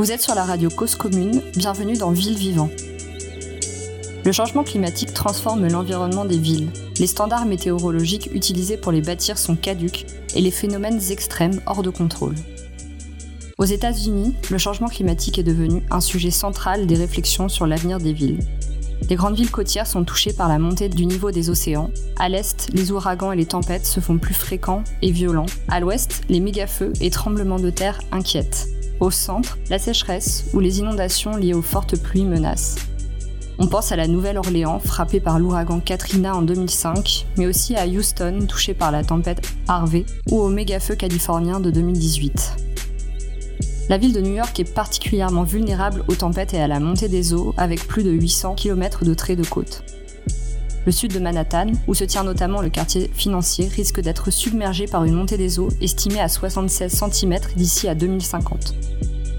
Vous êtes sur la radio Cause Commune, bienvenue dans Ville Vivant. Le changement climatique transforme l'environnement des villes. Les standards météorologiques utilisés pour les bâtir sont caduques et les phénomènes extrêmes hors de contrôle. Aux États-Unis, le changement climatique est devenu un sujet central des réflexions sur l'avenir des villes. Les grandes villes côtières sont touchées par la montée du niveau des océans. À l'est, les ouragans et les tempêtes se font plus fréquents et violents. À l'ouest, les mégafeux et tremblements de terre inquiètent. Au centre, la sécheresse ou les inondations liées aux fortes pluies menacent. On pense à la Nouvelle-Orléans, frappée par l'ouragan Katrina en 2005, mais aussi à Houston, touchée par la tempête Harvey, ou au méga-feu californien de 2018. La ville de New York est particulièrement vulnérable aux tempêtes et à la montée des eaux, avec plus de 800 km de traits de côte. Le sud de Manhattan, où se tient notamment le quartier financier, risque d'être submergé par une montée des eaux estimée à 76 cm d'ici à 2050.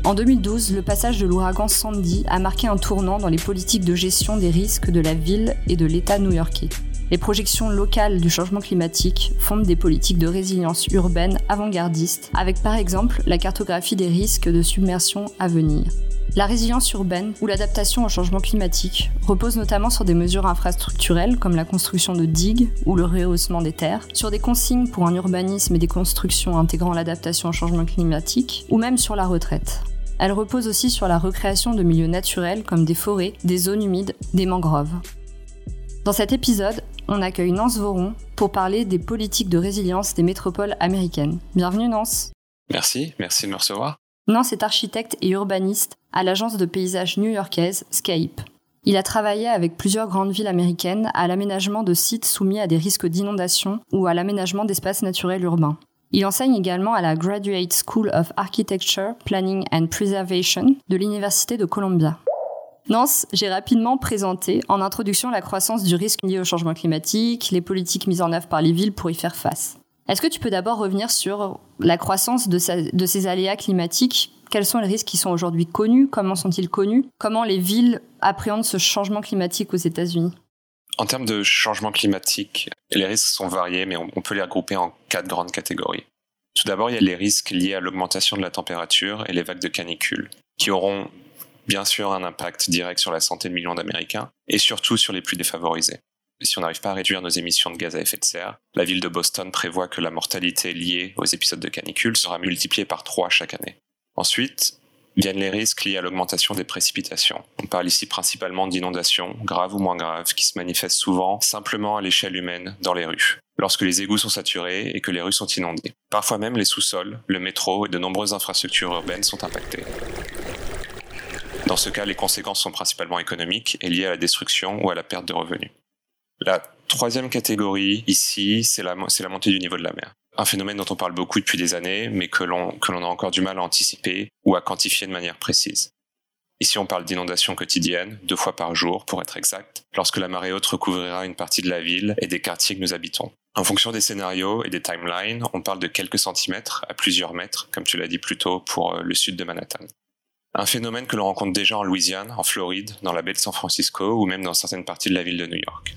En 2012, le passage de l'ouragan Sandy a marqué un tournant dans les politiques de gestion des risques de la ville et de l'État new-yorkais. Les projections locales du changement climatique fondent des politiques de résilience urbaine avant-gardistes, avec par exemple la cartographie des risques de submersion à venir. La résilience urbaine ou l'adaptation au changement climatique repose notamment sur des mesures infrastructurelles comme la construction de digues ou le rehaussement des terres, sur des consignes pour un urbanisme et des constructions intégrant l'adaptation au changement climatique, ou même sur la retraite. Elle repose aussi sur la recréation de milieux naturels comme des forêts, des zones humides, des mangroves. Dans cet épisode, on accueille Nance Voron pour parler des politiques de résilience des métropoles américaines. Bienvenue Nance. Merci, merci de me recevoir. Nance est architecte et urbaniste à l'agence de paysage new-yorkaise Scape. Il a travaillé avec plusieurs grandes villes américaines à l'aménagement de sites soumis à des risques d'inondation ou à l'aménagement d'espaces naturels urbains. Il enseigne également à la Graduate School of Architecture, Planning and Preservation de l'Université de Columbia. Nance, j'ai rapidement présenté en introduction la croissance du risque lié au changement climatique, les politiques mises en œuvre par les villes pour y faire face. Est-ce que tu peux d'abord revenir sur la croissance de, ces aléas climatiques? Quels sont les risques qui sont aujourd'hui connus? Comment sont-ils connus? Comment les villes appréhendent ce changement climatique aux États-Unis? En termes de changement climatique, les risques sont variés, mais on peut les regrouper en quatre grandes catégories. Tout d'abord, il y a les risques liés à l'augmentation de la température et les vagues de canicule, qui auront bien sûr un impact direct sur la santé de millions d'Américains, et surtout sur les plus défavorisés si on n'arrive pas à réduire nos émissions de gaz à effet de serre, la ville de Boston prévoit que la mortalité liée aux épisodes de canicule sera multipliée par 3 chaque année. Ensuite, viennent les risques liés à l'augmentation des précipitations. On parle ici principalement d'inondations, graves ou moins graves, qui se manifestent souvent simplement à l'échelle humaine dans les rues, lorsque les égouts sont saturés et que les rues sont inondées. Parfois même les sous-sols, le métro et de nombreuses infrastructures urbaines sont impactés. Dans ce cas, les conséquences sont principalement économiques et liées à la destruction ou à la perte de revenus. La troisième catégorie ici, c'est la, montée du niveau de la mer. Un phénomène dont on parle beaucoup depuis des années, mais que l'on, que l'on a encore du mal à anticiper ou à quantifier de manière précise. Ici, on parle d'inondations quotidiennes, deux fois par jour pour être exact, lorsque la marée haute recouvrira une partie de la ville et des quartiers que nous habitons. En fonction des scénarios et des timelines, on parle de quelques centimètres à plusieurs mètres, comme tu l'as dit plus tôt pour euh, le sud de Manhattan. Un phénomène que l'on rencontre déjà en Louisiane, en Floride, dans la baie de San Francisco ou même dans certaines parties de la ville de New York.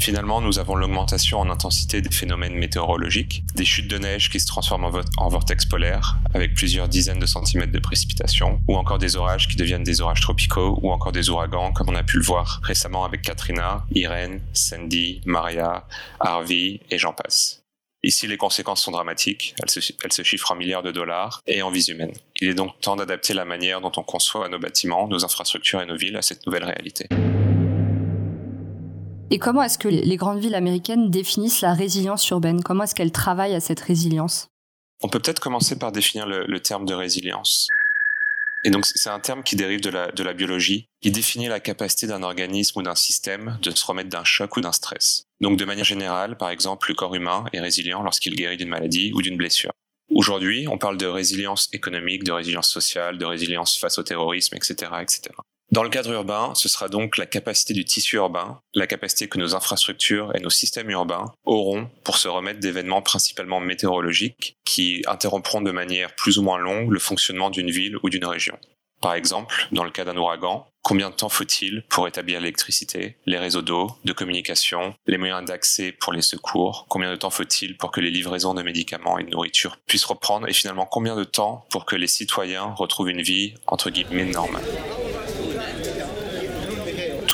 Finalement, nous avons l'augmentation en intensité des phénomènes météorologiques, des chutes de neige qui se transforment en, vortex polaire, avec plusieurs dizaines de centimètres de précipitations, ou encore des orages qui deviennent des orages tropicaux, ou encore des ouragans, comme on a pu le voir récemment avec Katrina, Irene, Sandy, Maria, Harvey, et j'en passe. Ici, les conséquences sont dramatiques, elles se, elles se, chiffrent en milliards de dollars et en vies humaines. Il est donc temps d'adapter la manière dont on conçoit nos bâtiments, nos infrastructures et nos villes à cette nouvelle réalité. Et comment est-ce que les grandes villes américaines définissent la résilience urbaine? Comment est-ce qu'elles travaillent à cette résilience? On peut peut-être commencer par définir le, terme de résilience. Et donc c'est un terme qui dérive de la, de la biologie, qui définit la capacité d'un organisme ou d'un système de se remettre d'un choc ou d'un stress. Donc de manière générale, par exemple, le corps humain est résilient lorsqu'il guérit d'une maladie ou d'une blessure. Aujourd'hui, on parle de résilience économique, de résilience sociale, de résilience face au terrorisme, etc., etc. Dans le cadre urbain, ce sera donc la capacité du tissu urbain, la capacité que nos infrastructures et nos systèmes urbains auront pour se remettre d'événements principalement météorologiques qui interrompront de manière plus ou moins longue le fonctionnement d'une ville ou d'une région. Par exemple, dans le cas d'un ouragan, Combien de temps faut-il pour établir l'électricité, les réseaux d'eau, de communication, les moyens d'accès pour les secours? Combien de temps faut-il pour que les livraisons de médicaments et de nourriture puissent reprendre? Et finalement, combien de temps pour que les citoyens retrouvent une vie, entre guillemets, normale?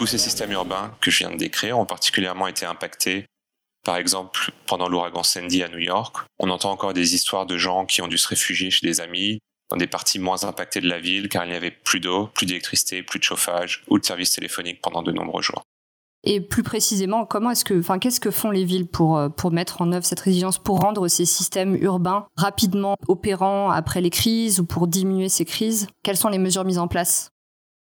Tous ces systèmes urbains que je viens de décrire ont particulièrement été impactés. Par exemple, pendant l'ouragan Sandy à New York, on entend encore des histoires de gens qui ont dû se réfugier chez des amis, dans des parties moins impactées de la ville car il n'y avait plus d'eau, plus d'électricité, plus de chauffage ou de services téléphoniques pendant de nombreux jours. Et plus précisément, comment est-ce que, enfin, qu'est-ce que font les villes pour euh, pour mettre en œuvre cette résilience, pour rendre ces systèmes urbains rapidement opérants après les crises ou pour diminuer ces crises? Quelles sont les mesures mises en place?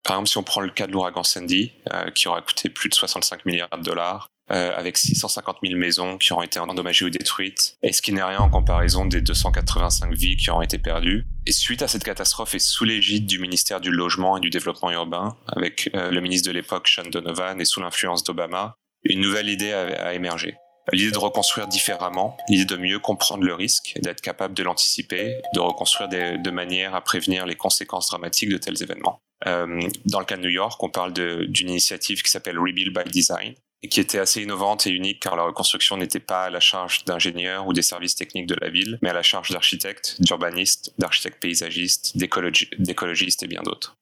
Par exemple, si on prend le cas de l'ouragan Sandy, euh, qui aura coûté plus de 65 milliards de dollars, euh, avec 650 000 maisons qui ont été endommagées ou détruites, et ce qui n'est rien en comparaison des 285 vies qui ont été perdues. Et suite à cette catastrophe et sous l'égide du ministère du Logement et du Développement urbain, avec euh, le ministre de l'époque Sean Donovan et sous l'influence d'Obama, une nouvelle idée a, émergé. L'idée de reconstruire différemment, l'idée de mieux comprendre le risque, d'être capable de l'anticiper, de reconstruire de manière à prévenir les conséquences dramatiques de tels événements. Euh, dans le cas de New York, on parle d'une initiative qui s'appelle Rebuild by Design, et qui était assez innovante et unique car la reconstruction n'était pas à la charge d'ingénieurs ou des services techniques de la ville, mais à la charge d'architectes, d'urbanistes, d'architectes paysagistes, d'écologistes et bien d'autres.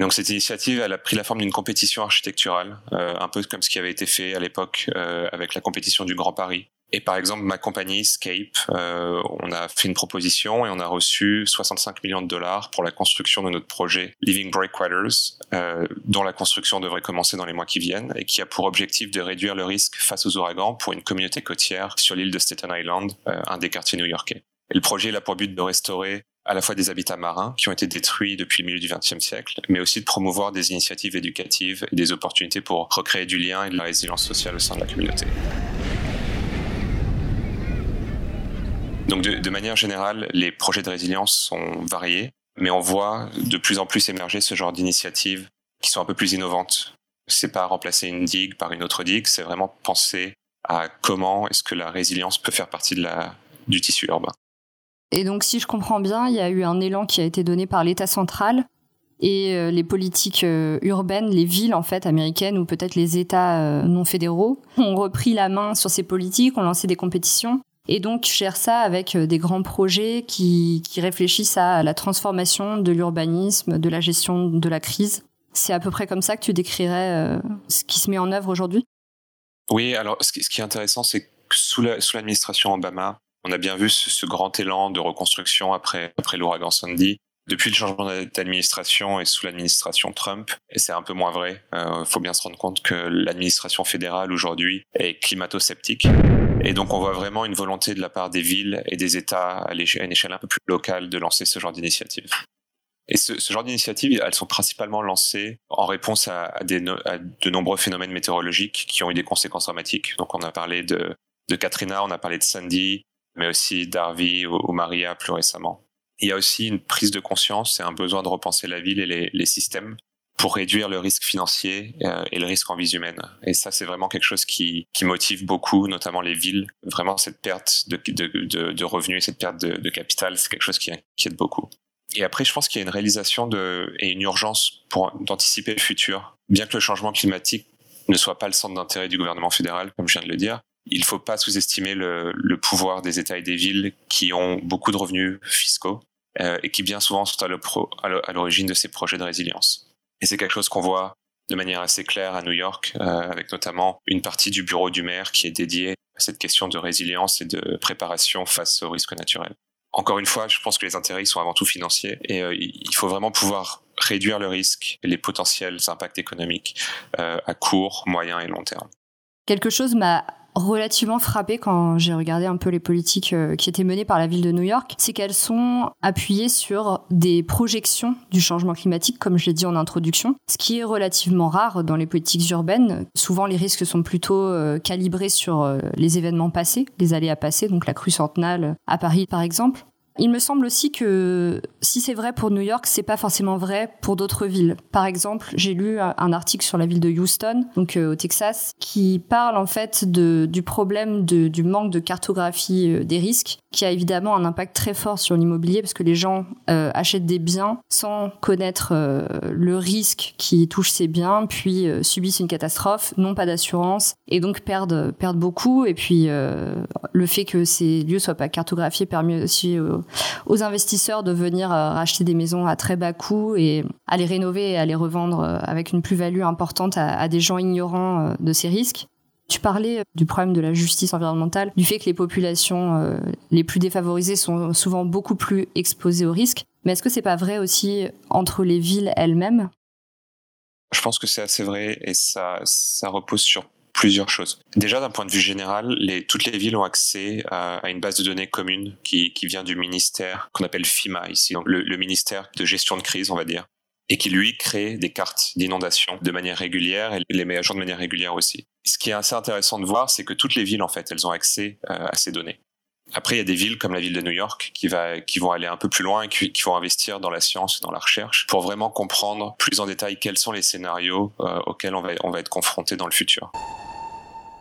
Donc cette initiative, elle a pris la forme d'une compétition architecturale, euh, un peu comme ce qui avait été fait à l'époque euh, avec la compétition du Grand Paris, et par exemple, ma compagnie Scape, euh, on a fait une proposition et on a reçu 65 millions de dollars pour la construction de notre projet Living Breakwaters, euh, dont la construction devrait commencer dans les mois qui viennent et qui a pour objectif de réduire le risque face aux ouragans pour une communauté côtière sur l'île de Staten Island, euh, un des quartiers new-yorkais. Et le projet il a pour but de restaurer à la fois des habitats marins qui ont été détruits depuis le milieu du XXe siècle, mais aussi de promouvoir des initiatives éducatives et des opportunités pour recréer du lien et de la résilience sociale au sein de la communauté. Donc de, manière générale, les projets de résilience sont variés, mais on voit de plus en plus émerger ce genre d'initiatives qui sont un peu plus innovantes. C'est pas remplacer une digue par une autre digue, c'est vraiment penser à comment est-ce que la résilience peut faire partie du tissu urbain. Et donc, si je comprends bien, il y a eu un élan qui a été donné par l'État central et euh, les politiques euh, urbaines, les villes en fait américaines ou peut-être les États euh, non fédéraux ont repris la main sur ces politiques, ont lancé des compétitions et donc, je gère ça avec euh, des grands projets qui, réfléchissent à la transformation de l'urbanisme, de la gestion de la crise. C'est à peu près comme ça que tu décrirais euh, ce qui se met en œuvre aujourd'hui? Oui, alors ce qui, est intéressant, c'est que sous l'administration Obama, on a bien vu ce, grand élan de reconstruction après, après l'ouragan Sandy. Depuis le changement d'administration et sous l'administration Trump, et c'est un peu moins vrai, il euh, faut bien se rendre compte que l'administration fédérale aujourd'hui est climato-sceptique. Et donc on voit vraiment une volonté de la part des villes et des États à, une échelle un peu plus locale de lancer ce genre d'initiative. Et ce, genre d'initiatives, elles sont principalement lancées en réponse à, de nombreux phénomènes météorologiques qui ont eu des conséquences dramatiques. Donc on a parlé de, de Katrina, on a parlé de Sandy, mais aussi d'Harvey ou Maria plus récemment. Il y a aussi une prise de conscience et un besoin de repenser la ville et les, systèmes pour réduire le risque financier euh, et le risque en vie humaine. Et ça, c'est vraiment quelque chose qui, motive beaucoup, notamment les villes. Vraiment, cette perte de, de, revenus et cette perte de, capital, c'est quelque chose qui inquiète beaucoup. Et après, je pense qu'il y a une réalisation de, et une urgence pour d'anticiper le futur. Bien que le changement climatique ne soit pas le centre d'intérêt du gouvernement fédéral, comme je viens de le dire, il ne faut pas sous-estimer le, pouvoir des États et des villes qui ont beaucoup de revenus fiscaux euh, et qui bien souvent sont à l'origine de ces projets de résilience. Et c'est quelque chose qu'on voit de manière assez claire à New York, euh, avec notamment une partie du bureau du maire qui est dédiée à cette question de résilience et de préparation face aux risques naturels. Encore une fois, je pense que les intérêts sont avant tout financiers et euh, il faut vraiment pouvoir réduire le risque et les potentiels impacts économiques à court, moyen et long terme. Quelque chose m'a relativement frappé quand j'ai regardé un peu les politiques euh, qui étaient menées par la ville de New York, c'est qu'elles sont appuyées sur des projections du changement climatique, comme je l'ai dit en introduction, ce qui est relativement rare dans les politiques urbaines. Souvent, les risques sont plutôt euh, calibrés sur euh, les événements passés, les aléas passés, donc la crue centenale à Paris par exemple. Il me semble aussi que si c'est vrai pour New York, c'est pas forcément vrai pour d'autres villes. Par exemple, j'ai lu un article sur la ville de Houston, donc euh, au Texas, qui parle en fait de, du problème de, du manque de cartographie euh, des risques, qui a évidemment un impact très fort sur l'immobilier parce que les gens euh, achètent des biens sans connaître le risque qui touche ces biens, puis subissent une catastrophe, n'ont pas d'assurance et donc perdent perdent beaucoup. Et puis le fait que ces lieux soient pas cartographiés permet aussi investisseurs de venir euh, racheter des maisons à très bas coût et à les rénover et à les revendre euh, avec une plus-value importante à, des gens ignorants euh, de ces risques. Tu parlais du problème de la justice environnementale, du fait que les populations les plus défavorisées sont souvent beaucoup plus exposées aux risques. Mais est-ce que c'est pas vrai aussi entre les villes elles-mêmes? Je pense que c'est assez vrai et ça repose sur Déjà, d'un point de vue général, toutes les villes ont accès à, une base de données commune qui, vient du ministère qu'on appelle FIMA ici, le, ministère de gestion de crise, on va dire, et qui lui crée des cartes d'inondation de manière régulière et les met à jour de manière régulière aussi. Ce qui est assez intéressant de voir, c'est que toutes les villes, en fait, elles ont accès euh, à ces données. Après, il y a des villes comme la ville de New York qui vont aller un peu plus loin et qui, vont investir dans la science et dans la recherche pour vraiment comprendre plus en détail quels sont les scénarios euh, auxquels on va, on va être confronté dans le futur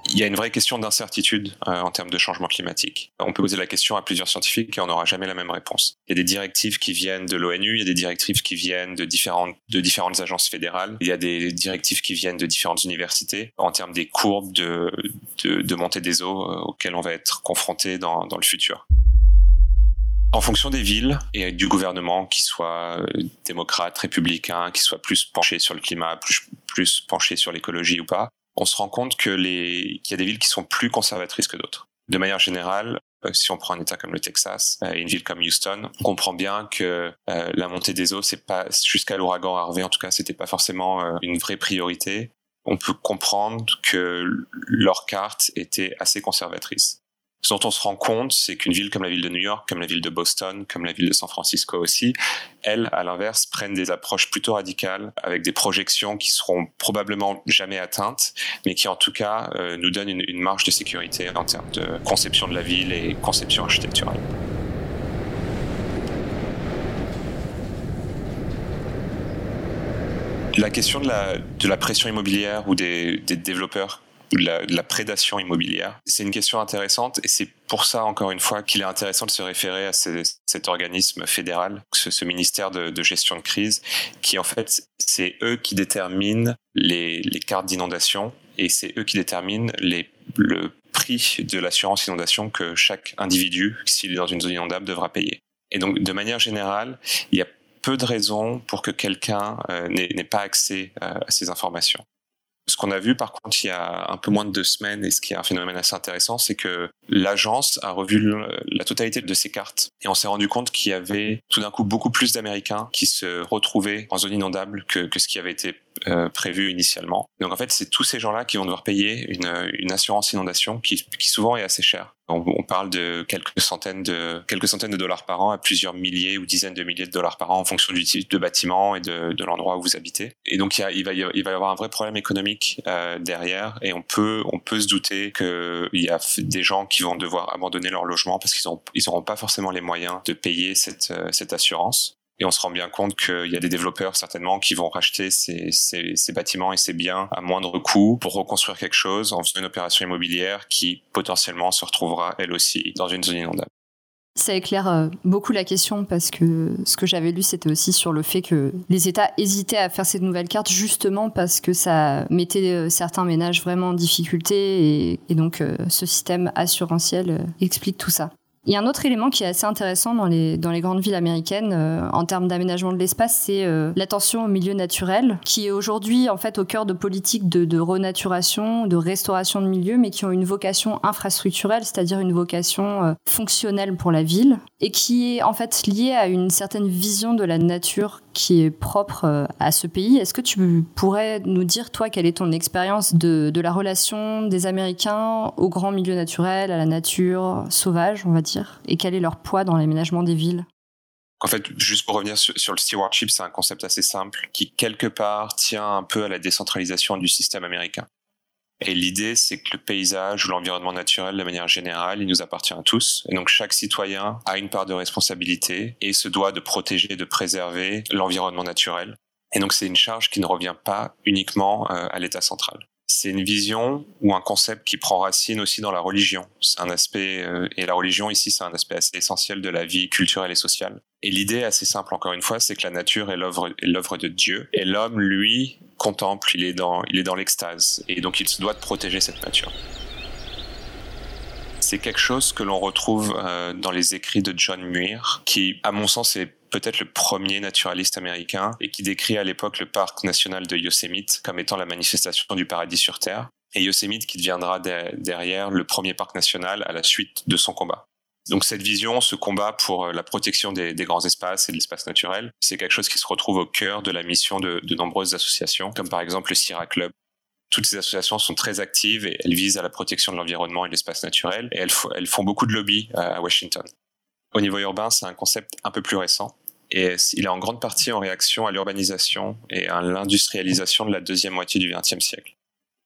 il y a une vraie question d'incertitude euh, en termes de changement climatique. On peut poser la question à plusieurs scientifiques et on n'aura jamais la même réponse. Il y a des directives qui viennent de l'ONU, il y a des directives qui viennent de différentes, de différentes agences fédérales, il y a des directives qui viennent de différentes universités en termes des courbes de, de, de montée des eaux euh, auxquelles on va être confronté dans, dans le futur. En fonction des villes et du gouvernement, qui soit euh, démocrate, républicain, qui soit plus penché sur le climat, plus, plus penché sur l'écologie ou pas, on se rend compte que les qu'il y a des villes qui sont plus conservatrices que d'autres. De manière générale, euh, si on prend un État comme le Texas et euh, une ville comme Houston, on comprend bien que euh, la montée des eaux, c'est pas jusqu'à l'ouragan Harvey, en tout cas, c'était pas forcément une vraie priorité. On peut comprendre que leur carte était assez conservatrice. Ce dont on se rend compte, c'est qu'une ville comme la ville de New York, comme la ville de Boston, comme la ville de San Francisco aussi, elles, à l'inverse, prennent des approches plutôt radicales avec des projections qui seront probablement jamais atteintes, mais qui en tout cas euh, nous donnent une, marge de sécurité en termes de conception de la ville et conception architecturale. La question de la, pression immobilière ou des développeurs de la, prédation immobilière. C'est une question intéressante et c'est pour ça, encore une fois, qu'il est intéressant de se référer à cet organisme fédéral, ce, ministère de, gestion de crise, qui en fait, c'est eux qui déterminent les, cartes d'inondation et c'est eux qui déterminent le prix de l'assurance inondation que chaque individu, s'il est dans une zone inondable, devra payer. Et donc, de manière générale, il y a peu de raisons pour que quelqu'un euh, n'ait pas accès euh, à ces informations. Ce qu'on a vu par contre il y a un peu moins de deux semaines, et ce qui est un phénomène assez intéressant, c'est que l'agence a revu la totalité de ses cartes et on s'est rendu compte qu'il y avait tout d'un coup beaucoup plus d'Américains qui se retrouvaient en zone inondable que, ce qui avait été euh, prévu initialement. Donc en fait, c'est tous ces gens-là qui vont devoir payer une, une assurance inondation qui, souvent est assez chère. On, parle de quelques centaines de quelques centaines de dollars par an à plusieurs milliers ou dizaines de milliers de dollars par an en fonction du type de bâtiment et de, de l'endroit où vous habitez. Et donc il, va, il va y avoir un vrai problème économique euh, derrière et on peut on peut se douter qu'il y a des gens qui vont devoir abandonner leur logement parce qu'ils n'auront ils pas forcément les moyens de payer cette euh, cette assurance. Et on se rend bien compte qu'il y a des développeurs certainement qui vont racheter ces, bâtiments et ces biens à moindre coût pour reconstruire quelque chose en faisant une opération immobilière qui potentiellement se retrouvera elle aussi dans une zone inondable. Ça éclaire euh, beaucoup la question parce que ce que j'avais lu, c'était aussi sur le fait que les États hésitaient à faire cette nouvelle carte justement parce que ça mettait euh, certains ménages vraiment en difficulté et, et donc euh, ce système assurantiel explique tout ça. Il y a un autre élément qui est assez intéressant dans les, dans les grandes villes américaines euh, en termes d'aménagement de l'espace, c'est euh, l'attention au milieu naturel, qui est aujourd'hui en fait au cœur de politiques de, de, renaturation, de restauration de milieux, mais qui ont une vocation infrastructurelle, c'est-à-dire une vocation euh, fonctionnelle pour la ville, et qui est en fait liée à une certaine vision de la nature qui est propre à ce pays. Est-ce que tu pourrais nous dire, toi, quelle est ton expérience de, de la relation des Américains au grand milieu naturel, à la nature sauvage, on va dire et quel est leur poids dans l'aménagement des villes? En fait, juste pour revenir sur, le stewardship, c'est un concept assez simple qui, quelque part, tient un peu à la décentralisation du système américain. Et l'idée, c'est que le paysage ou l'environnement naturel, de manière générale, il nous appartient à tous. Et donc chaque citoyen a une part de responsabilité et se doit de protéger de préserver l'environnement naturel. Et donc c'est une charge qui ne revient pas uniquement euh, à l'État central. C'est une vision ou un concept qui prend racine aussi dans la religion. C'est un aspect, euh, et la religion ici, c'est un aspect assez essentiel de la vie culturelle et sociale. Et l'idée assez simple, encore une fois, c'est que la nature est l'œuvre, de Dieu. Et l'homme, lui, contemple, il est dans, il est dans l'extase. Et donc il se doit de protéger cette nature. C'est quelque chose que l'on retrouve euh, dans les écrits de John Muir, qui, à mon sens, est peut-être le premier naturaliste américain et qui décrit à l'époque le parc national de Yosemite comme étant la manifestation du paradis sur Terre. Et Yosemite qui deviendra derrière le premier parc national à la suite de son combat. Donc cette vision, ce combat pour euh, la protection des, grands espaces et de l'espace naturel, c'est quelque chose qui se retrouve au cœur de la mission de, de nombreuses associations, comme par exemple le Sierra Club, toutes ces associations sont très actives et elles visent à la protection de l'environnement et de l'espace naturel et elles, font beaucoup de lobby à Washington. Au niveau urbain, c'est un concept un peu plus récent et il est en grande partie en réaction à l'urbanisation et à l'industrialisation de la deuxième moitié du XXe siècle.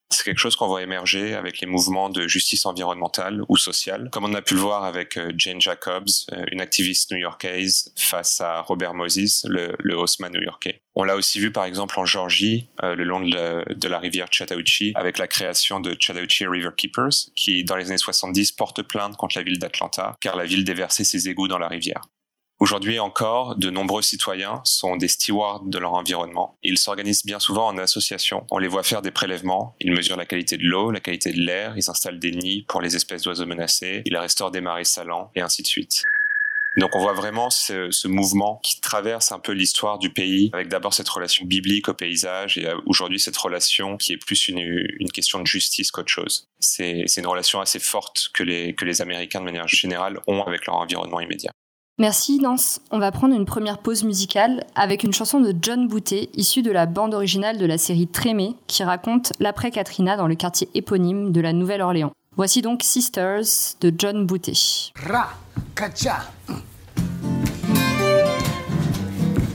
C'est quelque chose qu'on voit émerger avec les mouvements de justice environnementale ou sociale, comme on a pu le voir avec euh, Jane Jacobs, euh, une activiste new-yorkaise, face à Robert Moses, le, le new-yorkais. On l'a aussi vu par exemple en Georgie, euh, le long de la, rivière Chattahoochee, avec la création de Chattahoochee River Keepers, qui dans les années 70 porte plainte contre la ville d'Atlanta, car la ville déversait ses égouts dans la rivière. Aujourd'hui encore, de nombreux citoyens sont des stewards de leur environnement. Ils s'organisent bien souvent en association. On les voit faire des prélèvements. Ils mesurent la qualité de l'eau, la qualité de l'air. Ils installent des nids pour les espèces d'oiseaux menacés. Ils restaurent des marais salants et ainsi de suite. Donc on voit vraiment ce, mouvement qui traverse un peu l'histoire du pays, avec d'abord cette relation biblique au paysage et aujourd'hui cette relation qui est plus une, question de justice qu'autre chose. C'est une relation assez forte que les Américains de manière générale ont avec leur environnement immédiat. Merci Nance. On va prendre une première pause musicale avec une chanson de John Boutet issue de la bande originale de la série Trémé qui raconte l'après Katrina dans le quartier éponyme de la Nouvelle-Orléans. Voici donc Sisters de John Boutet. Ra, kacha.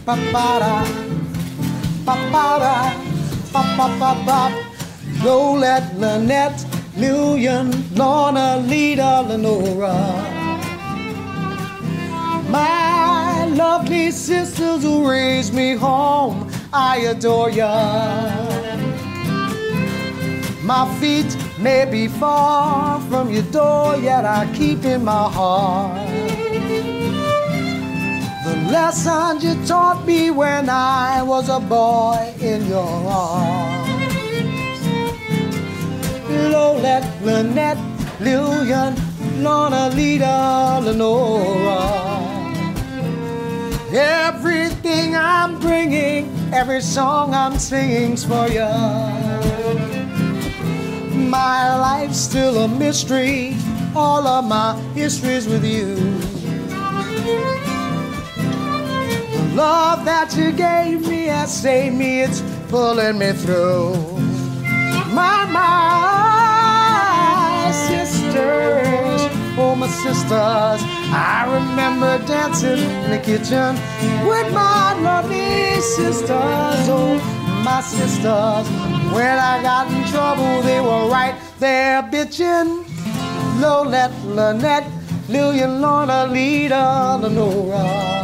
Papara. My lovely sisters who raised me home, I adore ya. My feet may be far from your door, yet I keep in my heart the lessons you taught me when I was a boy in your arms. Lolette, Lynette, Lillian, Lorna, Lita, Lenora. Everything I'm bringing, every song I'm singing's for you. My life's still a mystery, all of my history's with you. The love that you gave me has saved me, it's pulling me through. My, my sisters, oh my sisters. I remember dancing in the kitchen with my lovely sisters. Oh, my sisters. When I got in trouble, they were right there bitching. Lolette, Lynette, Lillian, Lorna, Lita, Lenora.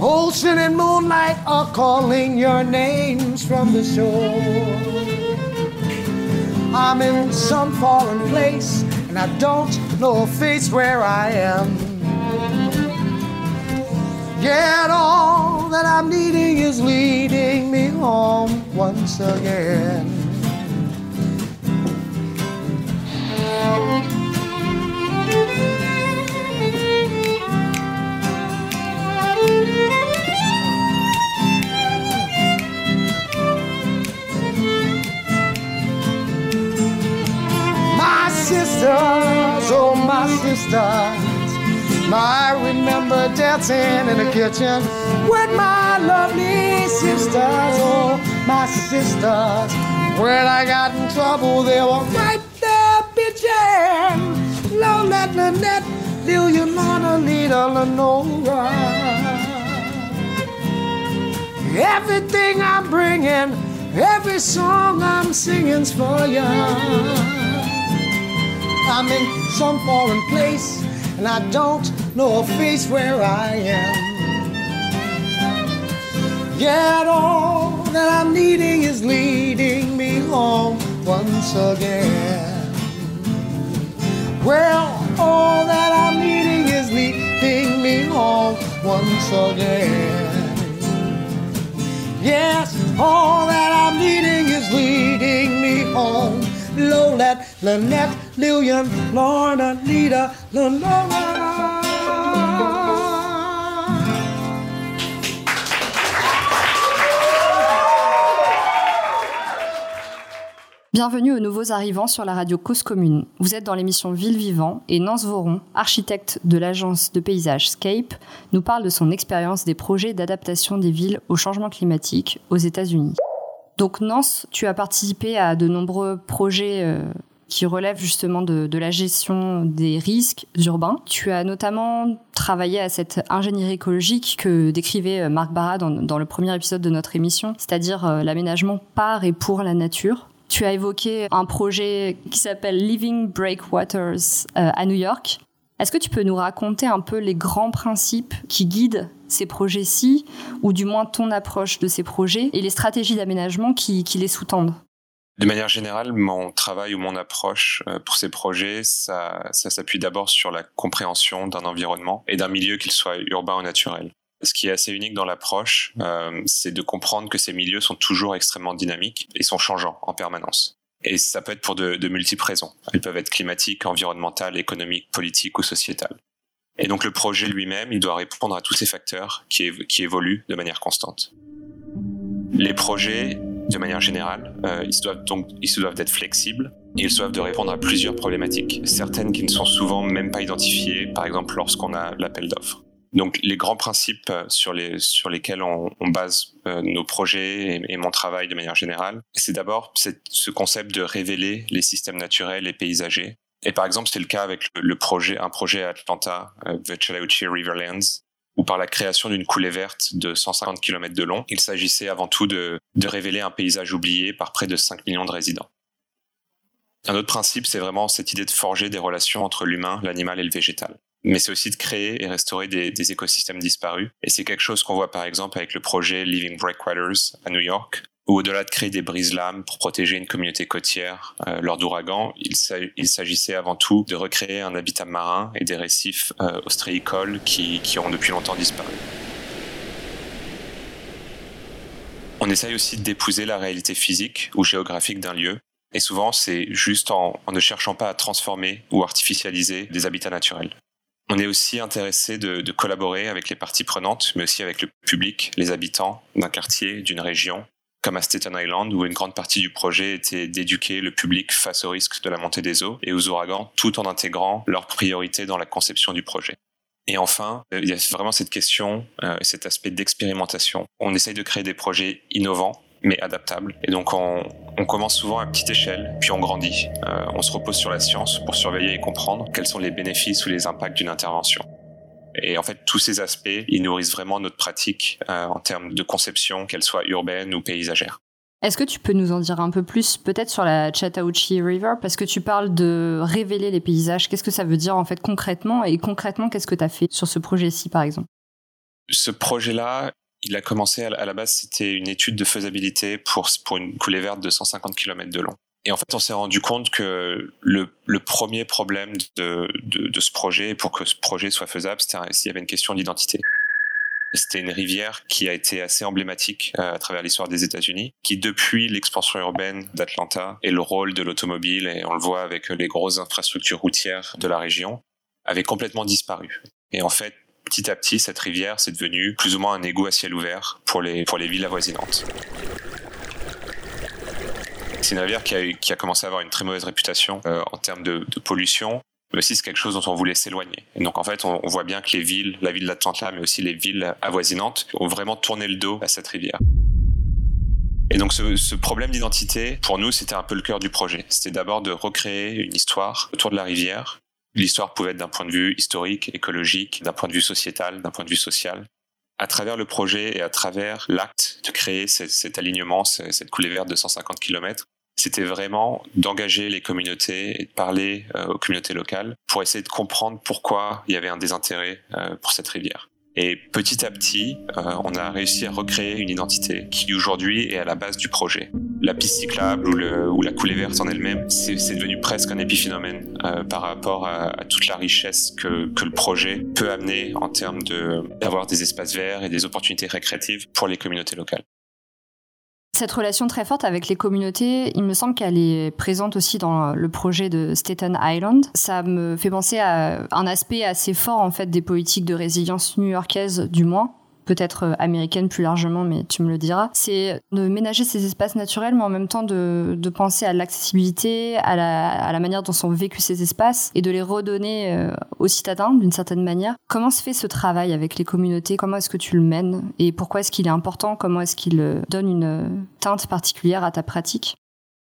Oh, Ocean and moonlight are calling your names from the shore. I'm in some foreign place and I don't know a face where I am. Yet all that I'm needing is leading me home once again. My sisters. I remember dancing in the kitchen with my lovely sisters, oh my sisters. When I got in trouble, they were right there bitching. Lolette, Lynette, Lillian, Mona, Lita, Lenora. Everything I'm bringing, Every song I'm singing's for you. I'm in some foreign place and I don't know a face where I am. Yet all that I'm needing is leading me home once again. Well, all that I'm needing is leading me home once again. Yes, all that I'm needing is leading me home. Lolette, Lynette, Lillian, Lorna. Bienvenue aux nouveaux arrivants sur la radio Cause Commune. Vous êtes dans l'émission Ville Vivant et Nance Voron, architecte de l'agence de paysage Scape, nous parle de son expérience des projets d'adaptation des villes au changement climatique aux États-Unis. Donc Nance, tu as participé à de nombreux projets euh, qui relèvent justement de, la gestion des risques urbains. Tu as notamment travaillé à cette ingénierie écologique que décrivait euh, Marc Barra dans, le premier épisode de notre émission, c'est-à-dire euh, l'aménagement par et pour la nature. Tu as évoqué un projet qui s'appelle Living Breakwaters euh, à New York. Est-ce que tu peux nous raconter un peu les grands principes qui guident ces projets-ci, ou du moins ton approche de ces projets, et les stratégies d'aménagement qui les sous-tendent? De manière générale, mon travail ou mon approche euh, pour ces projets, ça, ça s'appuie d'abord sur la compréhension d'un environnement et d'un milieu, qu'il soit urbain ou naturel. Ce qui est assez unique dans l'approche, euh, c'est de comprendre que ces milieux sont toujours extrêmement dynamiques et sont changeants en permanence. Et ça peut être pour de, multiples raisons. Elles peuvent être climatiques, environnementales, économiques, politiques ou sociétales. Et donc le projet lui-même, il doit répondre à tous ces facteurs qui, qui évoluent de manière constante. Les projets, de manière générale, euh, ils doivent donc ils doivent d'être flexibles et ils doivent de répondre à plusieurs problématiques, certaines qui ne sont souvent même pas identifiées, par exemple lorsqu'on a l'appel d'offres. Donc les grands principes euh, sur, les, sur lesquels on, base euh, nos projets et, mon travail de manière générale, c'est d'abord ce concept de révéler les systèmes naturels et paysagers. Et par exemple, c'est le cas avec le, projet, un projet à Atlanta, The Chattahoochee Riverlands, où par la création d'une coulée verte de 150 km de long, il s'agissait avant tout de, révéler un paysage oublié par près de 5 millions de résidents. Un autre principe, c'est vraiment cette idée de forger des relations entre l'humain, l'animal et le végétal mais c'est aussi de créer et restaurer des écosystèmes disparus. Et c'est quelque chose qu'on voit par exemple avec le projet Living Breakwaters à New York, où au-delà de créer des brises-lames pour protéger une communauté côtière euh, lors d'ouragans, il s'agissait avant tout de recréer un habitat marin et des récifs euh, ostréicoles qui, qui ont depuis longtemps disparu. On essaye aussi d'épouser la réalité physique ou géographique d'un lieu, et souvent c'est juste en, ne cherchant pas à transformer ou artificialiser des habitats naturels. On est aussi intéressé de, collaborer avec les parties prenantes, mais aussi avec le public, les habitants d'un quartier, d'une région, comme à Staten Island, où une grande partie du projet était d'éduquer le public face au risque de la montée des eaux et aux ouragans, tout en intégrant leurs priorités dans la conception du projet. Et enfin, il y a vraiment cette question, euh, cet aspect d'expérimentation. On essaye de créer des projets innovants mais adaptable. Et donc on, on, commence souvent à petite échelle, puis on grandit. Euh, on se repose sur la science pour surveiller et comprendre quels sont les bénéfices ou les impacts d'une intervention. Et en fait, tous ces aspects, ils nourrissent vraiment notre pratique euh, en termes de conception, qu'elle soit urbaine ou paysagère. Est-ce que tu peux nous en dire un peu plus, peut-être sur la Chattahoochee River, parce que tu parles de révéler les paysages. Qu'est-ce que ça veut dire en fait concrètement? Et concrètement, qu'est-ce que tu as fait sur ce projet-ci, par exemple? Ce projet-là, il a commencé à la base, c'était une étude de faisabilité pour, pour une coulée verte de 150 km de long. Et en fait, on s'est rendu compte que le, premier problème de, ce projet, pour que ce projet soit faisable, c'était s'il y avait une question d'identité. C'était une rivière qui a été assez emblématique euh, à travers l'histoire des États-Unis, qui depuis l'expansion urbaine d'Atlanta et le rôle de l'automobile, et on le voit avec les grosses infrastructures routières de la région, avait complètement disparu. Et en fait, petit à petit, cette rivière, c'est devenu plus ou moins un égout à ciel ouvert pour les villes avoisinantes. C'est une rivière qui a, commencé à avoir une très mauvaise réputation euh, en termes de, pollution, mais aussi c'est quelque chose dont on voulait s'éloigner. Donc en fait, on, voit bien que les villes, la ville d'Atlanta, mais aussi les villes avoisinantes, ont vraiment tourné le dos à cette rivière. Et donc ce, problème d'identité, pour nous, c'était un peu le cœur du projet. C'était d'abord de recréer une histoire autour de la rivière L'histoire pouvait être d'un point de vue historique, écologique, d'un point de vue sociétal, d'un point de vue social. À travers le projet et à travers l'acte de créer cet alignement, cette coulée verte de 150 km, c'était vraiment d'engager les communautés et de parler euh, aux communautés locales pour essayer de comprendre pourquoi il y avait un désintérêt euh, pour cette rivière. Et petit à petit, euh, on a réussi à recréer une identité qui aujourd'hui est à la base du projet. La piste cyclable ou, la coulée verte en elle-même, c'est devenu presque un épiphénomène par rapport à, toute la richesse que, que, le projet peut amener en termes d'avoir des espaces verts et des opportunités récréatives pour les communautés locales. Cette relation très forte avec les communautés, il me semble qu'elle est présente aussi dans le projet de Staten Island. Ça me fait penser à un aspect assez fort en fait des politiques de résilience new-yorkaises du moins peut-être euh, américaine plus largement, mais tu me le diras, c'est de ménager ces espaces naturels, mais en même temps de, penser à l'accessibilité, à la, à la, manière dont sont vécus ces espaces et de les redonner euh, aux citadins d'une certaine manière. Comment se fait ce travail avec les communautés? Comment est-ce que tu le mènes? Et pourquoi est-ce qu'il est important? Comment est-ce qu'il euh, donne une teinte particulière à ta pratique?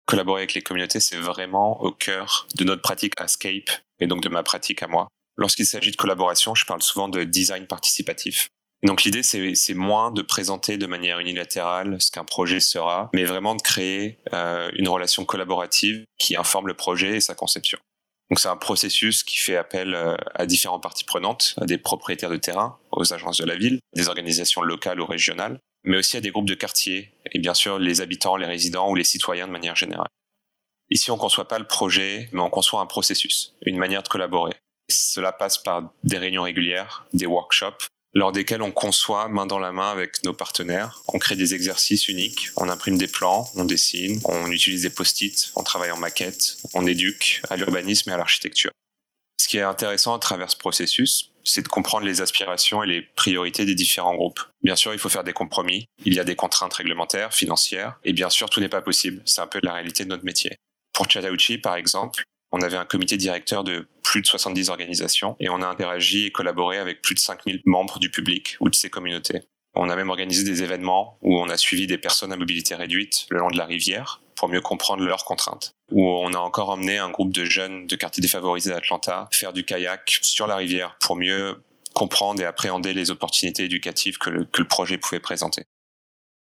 Collaborer avec les communautés, c'est vraiment au cœur de notre pratique à Scape et donc de ma pratique à moi. Lorsqu'il s'agit de collaboration, je parle souvent de design participatif. Donc l'idée, c'est moins de présenter de manière unilatérale ce qu'un projet sera, mais vraiment de créer euh, une relation collaborative qui informe le projet et sa conception. Donc c'est un processus qui fait appel euh, à différentes parties prenantes, à des propriétaires de terrain, aux agences de la ville, des organisations locales ou régionales, mais aussi à des groupes de quartiers et bien sûr les habitants, les résidents ou les citoyens de manière générale. Ici, on ne conçoit pas le projet, mais on conçoit un processus, une manière de collaborer. Cela passe par des réunions régulières, des workshops, lors desquels on conçoit main dans la main avec nos partenaires. On crée des exercices uniques, on imprime des plans, on dessine, on utilise des post-it, on travaille en maquette, on éduque à l'urbanisme et à l'architecture. Ce qui est intéressant à travers ce processus, c'est de comprendre les aspirations et les priorités des différents groupes. Bien sûr, il faut faire des compromis, il y a des contraintes réglementaires, financières, et bien sûr, tout n'est pas possible. C'est un peu la réalité de notre métier. Pour Chattahoochee, par exemple, on avait un comité directeur de plus de 70 organisations et on a interagi et collaboré avec plus de 5000 membres du public ou de ces communautés. On a même organisé des événements où on a suivi des personnes à mobilité réduite le long de la rivière pour mieux comprendre leurs contraintes. Où on a encore emmené un groupe de jeunes de quartiers défavorisés d'Atlanta faire du kayak sur la rivière pour mieux comprendre et appréhender les opportunités éducatives que le projet pouvait présenter.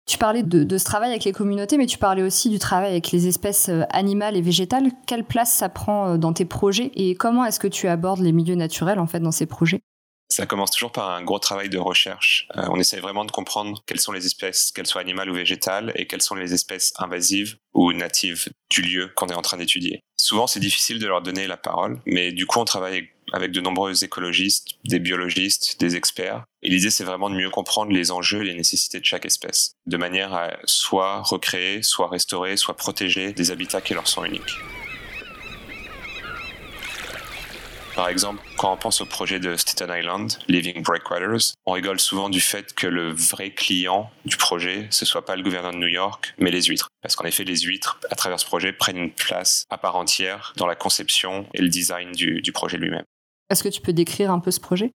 Tu parlais de, ce travail avec les communautés, mais tu parlais aussi du travail avec les espèces euh, animales et végétales. Quelle place ça prend euh, dans tes projets et comment est-ce que tu abordes les milieux naturels en fait dans ces projets? Ça commence toujours par un gros travail de recherche. Euh, on essaie vraiment de comprendre quelles sont les espèces, qu'elles soient animales ou végétales, et quelles sont les espèces invasives ou natives du lieu qu'on est en train d'étudier. Souvent, c'est difficile de leur donner la parole, mais du coup, on travaille avec de nombreux écologistes, des biologistes, des experts. Et l'idée, c'est vraiment de mieux comprendre les enjeux et les nécessités de chaque espèce, de manière à soit recréer, soit restaurer, soit protéger des habitats qui leur sont uniques. Par exemple, quand on pense au projet de Staten Island, Living Breakwaters, on rigole souvent du fait que le vrai client du projet, ce soit pas le gouverneur de New York, mais les huîtres. Parce qu'en effet, les huîtres, à travers ce projet, prennent une place à part entière dans la conception et le design du, du projet lui-même. Est-ce que tu peux décrire un peu ce projet?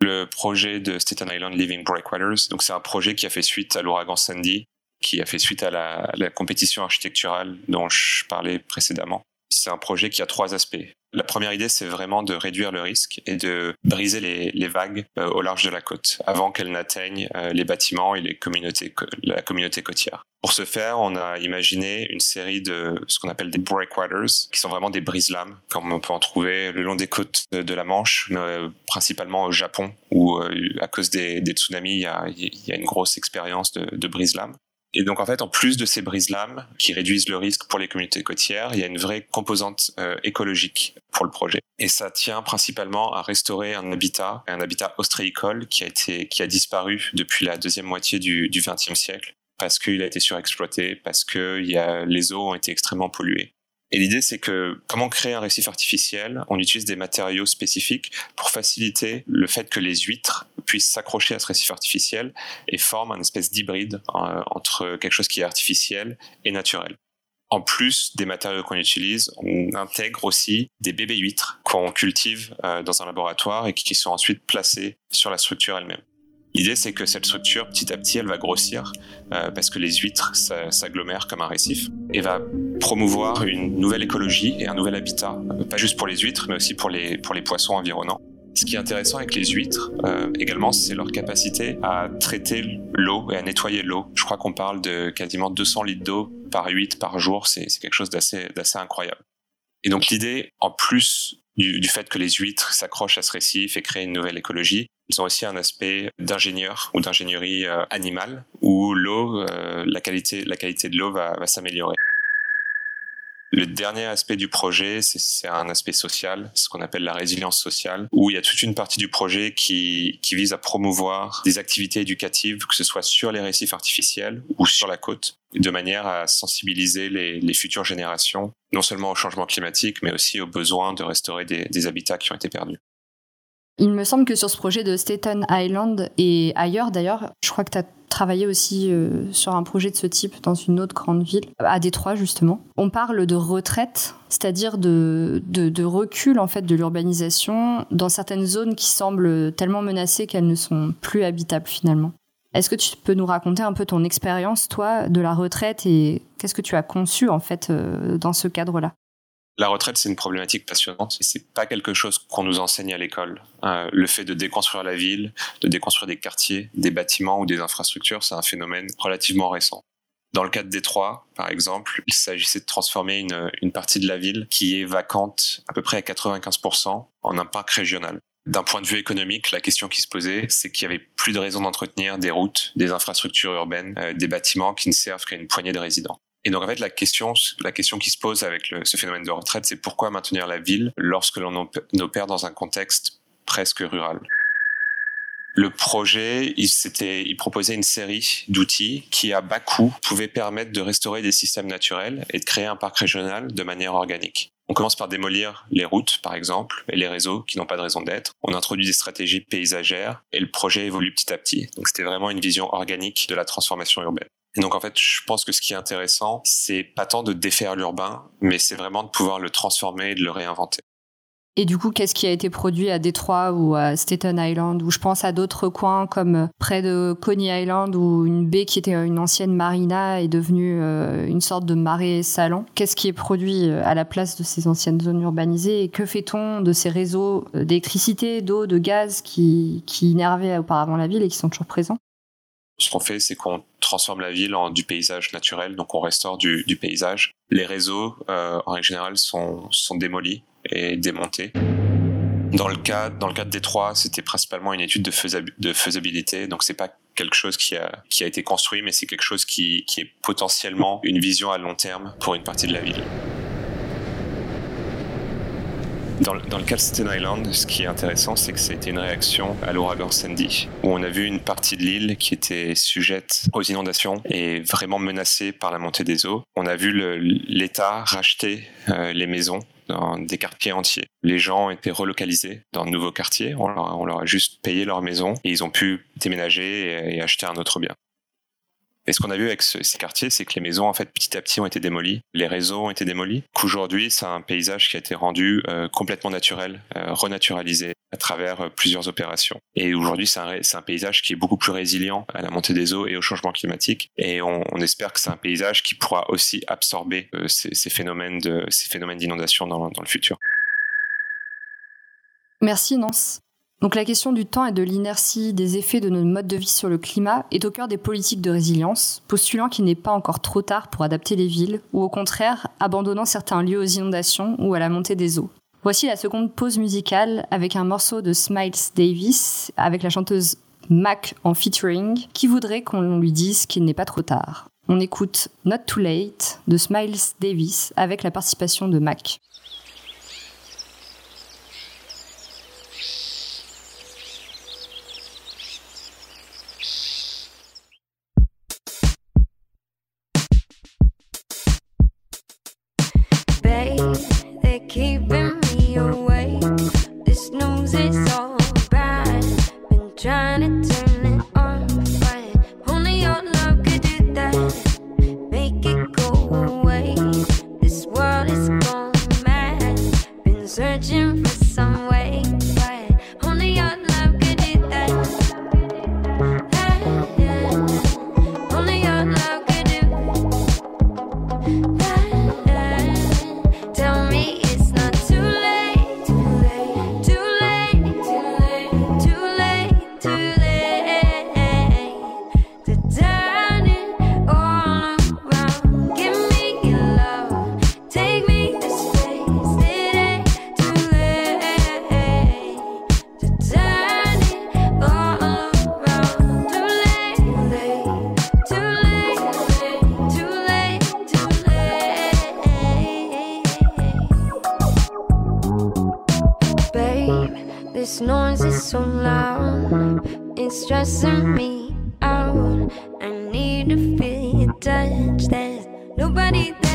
Le projet de Staten Island Living Breakwaters, donc c'est un projet qui a fait suite à l'ouragan Sandy, qui a fait suite à la, la compétition architecturale dont je parlais précédemment. C'est un projet qui a trois aspects. La première idée, c'est vraiment de réduire le risque et de briser les, vagues euh, au large de la côte avant qu'elles n'atteignent euh, les bâtiments et les communautés, la communauté côtière. Pour ce faire, on a imaginé une série de ce qu'on appelle des breakwaters, qui sont vraiment des brise-lames, comme on peut en trouver le long des côtes de, la Manche, euh, principalement au Japon, où à cause des, tsunamis, il y, a, une grosse expérience de, de brise-lames. Et donc en fait, en plus de ces brises-lames qui réduisent le risque pour les communautés côtières, il y a une vraie composante euh, écologique pour le projet. Et ça tient principalement à restaurer un habitat, un habitat ostréicole qui a été, qui a disparu depuis la deuxième moitié du XXe siècle parce qu'il a été surexploité, parce que les eaux ont été extrêmement polluées. Et l'idée, c'est que comment créer un récif artificiel On utilise des matériaux spécifiques pour faciliter le fait que les huîtres puissent s'accrocher à ce récif artificiel et forment un espèce d'hybride euh, entre quelque chose qui est artificiel et naturel. En plus des matériaux qu'on utilise, on intègre aussi des bébés huîtres qu'on cultive euh, dans un laboratoire et qui sont ensuite placés sur la structure elle-même. L'idée, c'est que cette structure, petit à petit, elle va grossir euh, parce que les huîtres s'agglomèrent comme un récif et va promouvoir une nouvelle écologie et un nouvel habitat, euh, pas juste pour les huîtres, mais aussi pour les, pour les poissons environnants. Ce qui est intéressant avec les huîtres euh, également, c'est leur capacité à traiter l'eau et à nettoyer l'eau. Je crois qu'on parle de quasiment 200 litres d'eau par huître par jour. C'est quelque chose d'assez incroyable. Et donc l'idée, en plus du, du, fait que les huîtres s'accrochent à ce récif et créent une nouvelle écologie, ils ont aussi un aspect d'ingénieur ou d'ingénierie euh, animale où l'eau, euh, la qualité, la qualité de l'eau va, va s'améliorer. Le dernier aspect du projet, c'est un aspect social, ce qu'on appelle la résilience sociale, où il y a toute une partie du projet qui, vise à promouvoir des activités éducatives, que ce soit sur les récifs artificiels ou sur la côte, de manière à sensibiliser les, futures générations, non seulement au changement climatique, mais aussi aux besoins de restaurer des habitats qui ont été perdus. Il me semble que sur ce projet de Staten Island et ailleurs d'ailleurs, je crois que tu as travaillé aussi euh, sur un projet de ce type dans une autre grande ville, à Détroit justement. On parle de retraite, c'est-à-dire de, de, recul en fait de l'urbanisation dans certaines zones qui semblent tellement menacées qu'elles ne sont plus habitables finalement. Est-ce que tu peux nous raconter un peu ton expérience, toi, de la retraite et qu'est-ce que tu as conçu en fait euh, dans ce cadre-là? La retraite, c'est une problématique passionnante. C'est pas quelque chose qu'on nous enseigne à l'école. Euh, le fait de déconstruire la ville, de déconstruire des quartiers, des bâtiments ou des infrastructures, c'est un phénomène relativement récent. Dans le cas de Détroit, par exemple, il s'agissait de transformer une, une partie de la ville qui est vacante à peu près à 95% en un parc régional. D'un point de vue économique, la question qui se posait, c'est qu'il y avait plus de raison d'entretenir des routes, des infrastructures urbaines, euh, des bâtiments qui ne servent qu'à une poignée de résidents. Et donc en fait la question, la question qui se pose avec ce phénomène de retraite, c'est pourquoi maintenir la ville lorsque l'on opère dans un contexte presque rural? Le projet, il, il proposait une série d'outils qui, à bas coût, pouvaient permettre de restaurer des systèmes naturels et de créer un parc régional de manière organique. On commence par démolir les routes, par exemple, et les réseaux qui n'ont pas de raison d'être. On introduit des stratégies paysagères et le projet évolue petit à petit. Donc c'était vraiment une vision organique de la transformation urbaine. Et donc en fait, je pense que ce qui est intéressant, c'est pas tant de défaire l'urbain, mais c'est vraiment de pouvoir le transformer et de le réinventer. Et du coup, qu'est-ce qui a été produit à Détroit ou à Staten Island, ou je pense à d'autres coins comme près de Coney Island, où une baie qui était une ancienne marina est devenue euh, une sorte de marais salant. Qu'est-ce qui est produit euh, à la place de ces anciennes zones urbanisées et que fait-on de ces réseaux euh, d'électricité, d'eau, de gaz qui, qui auparavant la ville et qui sont toujours présents? Ce qu'on fait, c'est qu'on transforme la ville en du paysage naturel, donc on restaure du, paysage. Les réseaux, euh, en règle générale, sont, démolis et démontés. Dans le cas, dans le de Détroit, c'était principalement une étude de, faisabilité, donc c'est pas quelque chose qui a, été construit, mais c'est quelque chose qui est potentiellement une vision à long terme pour une partie de la ville. Dans, le cas Island, ce qui est intéressant, c'est que c'était une réaction à l'ouragan Sandy, où on a vu une partie de l'île qui était sujette aux inondations et vraiment menacée par la montée des eaux. On a vu l'État racheter euh, les maisons dans des quartiers entiers. Les gens été relocalisés dans de nouveaux quartiers. On leur, a juste payé leur maison et ils ont pu déménager et acheter un autre bien. Et ce qu'on a vu avec ces quartiers, c'est que les maisons, en fait, petit à petit, ont été démolies, les réseaux ont été démolis, qu'aujourd'hui, c'est un paysage qui a été rendu euh, complètement naturel, euh, renaturalisé à travers euh, plusieurs opérations. Et aujourd'hui, c'est un, paysage qui est beaucoup plus résilient à la montée des eaux et au changement climatique. Et on, espère que c'est un paysage qui pourra aussi absorber ces, ces, phénomènes de ces phénomènes d'inondation dans, dans le futur. Merci Nance. Donc la question du temps et de l'inertie des effets de notre mode de vie sur le climat est au cœur des politiques de résilience, postulant qu'il n'est pas encore trop tard pour adapter les villes, ou au contraire, abandonnant certains lieux aux inondations ou à la montée des eaux. Voici la seconde pause musicale avec un morceau de Smiles Davis, avec la chanteuse Mac en featuring, qui voudrait qu'on lui dise qu'il n'est pas trop tard. On écoute Not Too Late de Smiles Davis avec la participation de Mac. Nobody there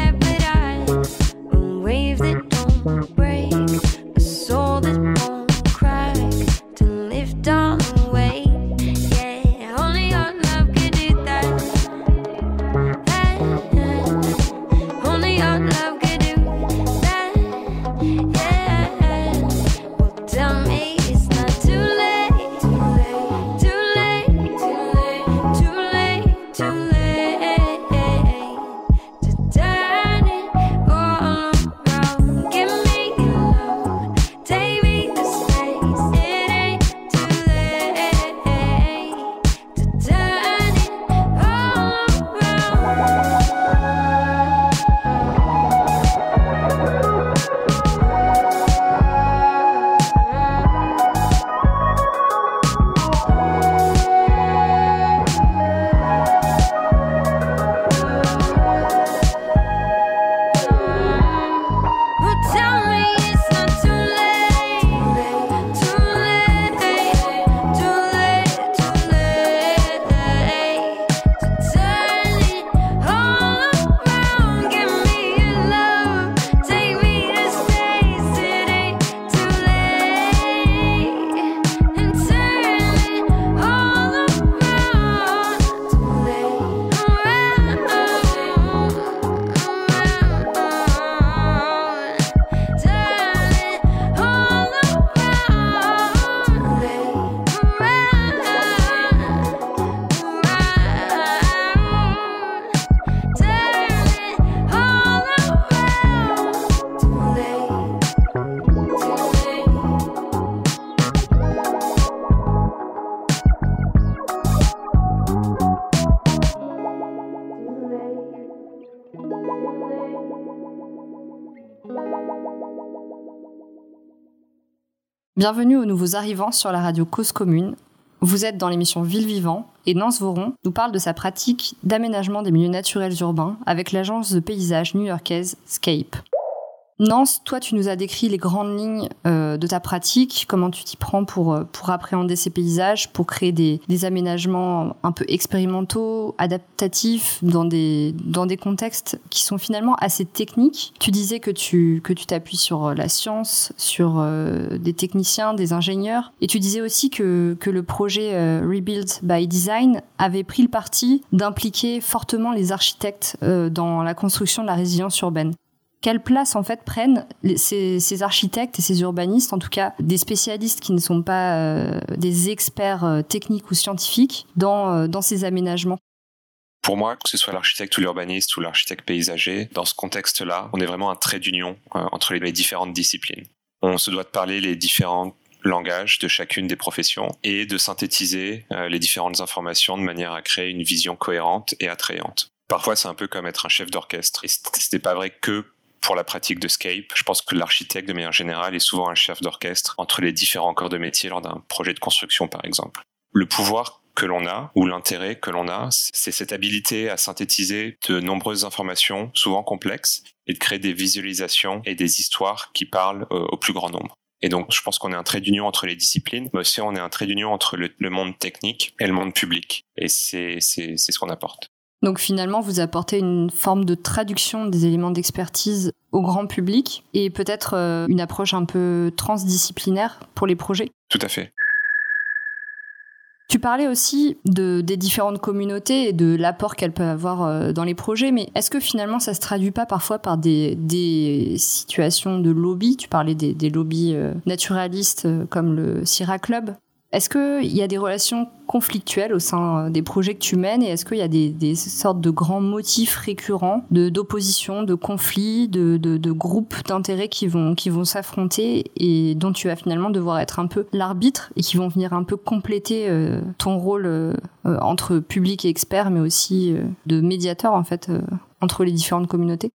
Bienvenue aux nouveaux arrivants sur la radio Cause Commune. Vous êtes dans l'émission Ville Vivant et Nance Voron nous parle de sa pratique d'aménagement des milieux naturels urbains avec l'agence de paysage new-yorkaise Scape. Nance, toi, tu nous as décrit les grandes lignes euh, de ta pratique, comment tu t'y prends pour, euh, pour appréhender ces paysages, pour créer des, des aménagements un peu expérimentaux, adaptatifs, dans des, dans des contextes qui sont finalement assez techniques. Tu disais que tu que tu t'appuies sur euh, la science, sur euh, des techniciens, des ingénieurs, et tu disais aussi que, que le projet euh, Rebuild by Design avait pris le parti d'impliquer fortement les architectes dans la construction de la résilience urbaine quelle place en fait prennent ces, architectes et ces urbanistes, en tout cas des spécialistes qui ne sont pas euh, des experts euh, techniques ou scientifiques, dans, euh, dans ces aménagements? Pour moi, que ce soit l'architecte ou l'urbaniste ou l'architecte paysager, dans ce contexte-là, on est vraiment un trait d'union entre les, différentes disciplines. On se doit de parler les différents langages de chacune des professions et de synthétiser les différentes informations de manière à créer une vision cohérente et attrayante. Parfois, c'est un peu comme être un chef d'orchestre. Et C'était pas vrai que pour la pratique de Scape. Je pense que l'architecte, de manière générale, est souvent un chef d'orchestre entre les différents corps de métier lors d'un projet de construction, par exemple. Le pouvoir que l'on a, ou l'intérêt que l'on a, c'est cette habilité à synthétiser de nombreuses informations, souvent complexes, et de créer des visualisations et des histoires qui parlent euh, au plus grand nombre. Et donc, je pense qu'on est un trait d'union entre les disciplines, mais aussi on est un trait d'union entre le, le monde technique et le monde public. Et c'est ce qu'on apporte. Donc finalement, vous apportez une forme de traduction des éléments d'expertise au grand public et peut-être euh, une approche un peu transdisciplinaire pour les projets. Tout à fait. Tu parlais aussi de, des différentes communautés et de l'apport qu'elles peuvent avoir euh, dans les projets, mais est-ce que finalement ça se traduit pas parfois par des, des situations de lobby? Tu parlais des, des lobbies euh, naturalistes comme le Sierra Club. Est-ce qu'il y a des relations conflictuelles au sein euh, des projets que tu mènes et est-ce qu'il y a des, sortes de grands motifs récurrents d'opposition, de conflits, de, de, groupes d'intérêts qui vont, qui vont s'affronter et dont tu vas finalement devoir être un peu l'arbitre et qui vont venir un peu compléter euh, ton rôle euh, entre public et expert mais aussi de médiateur en fait entre les différentes communautés?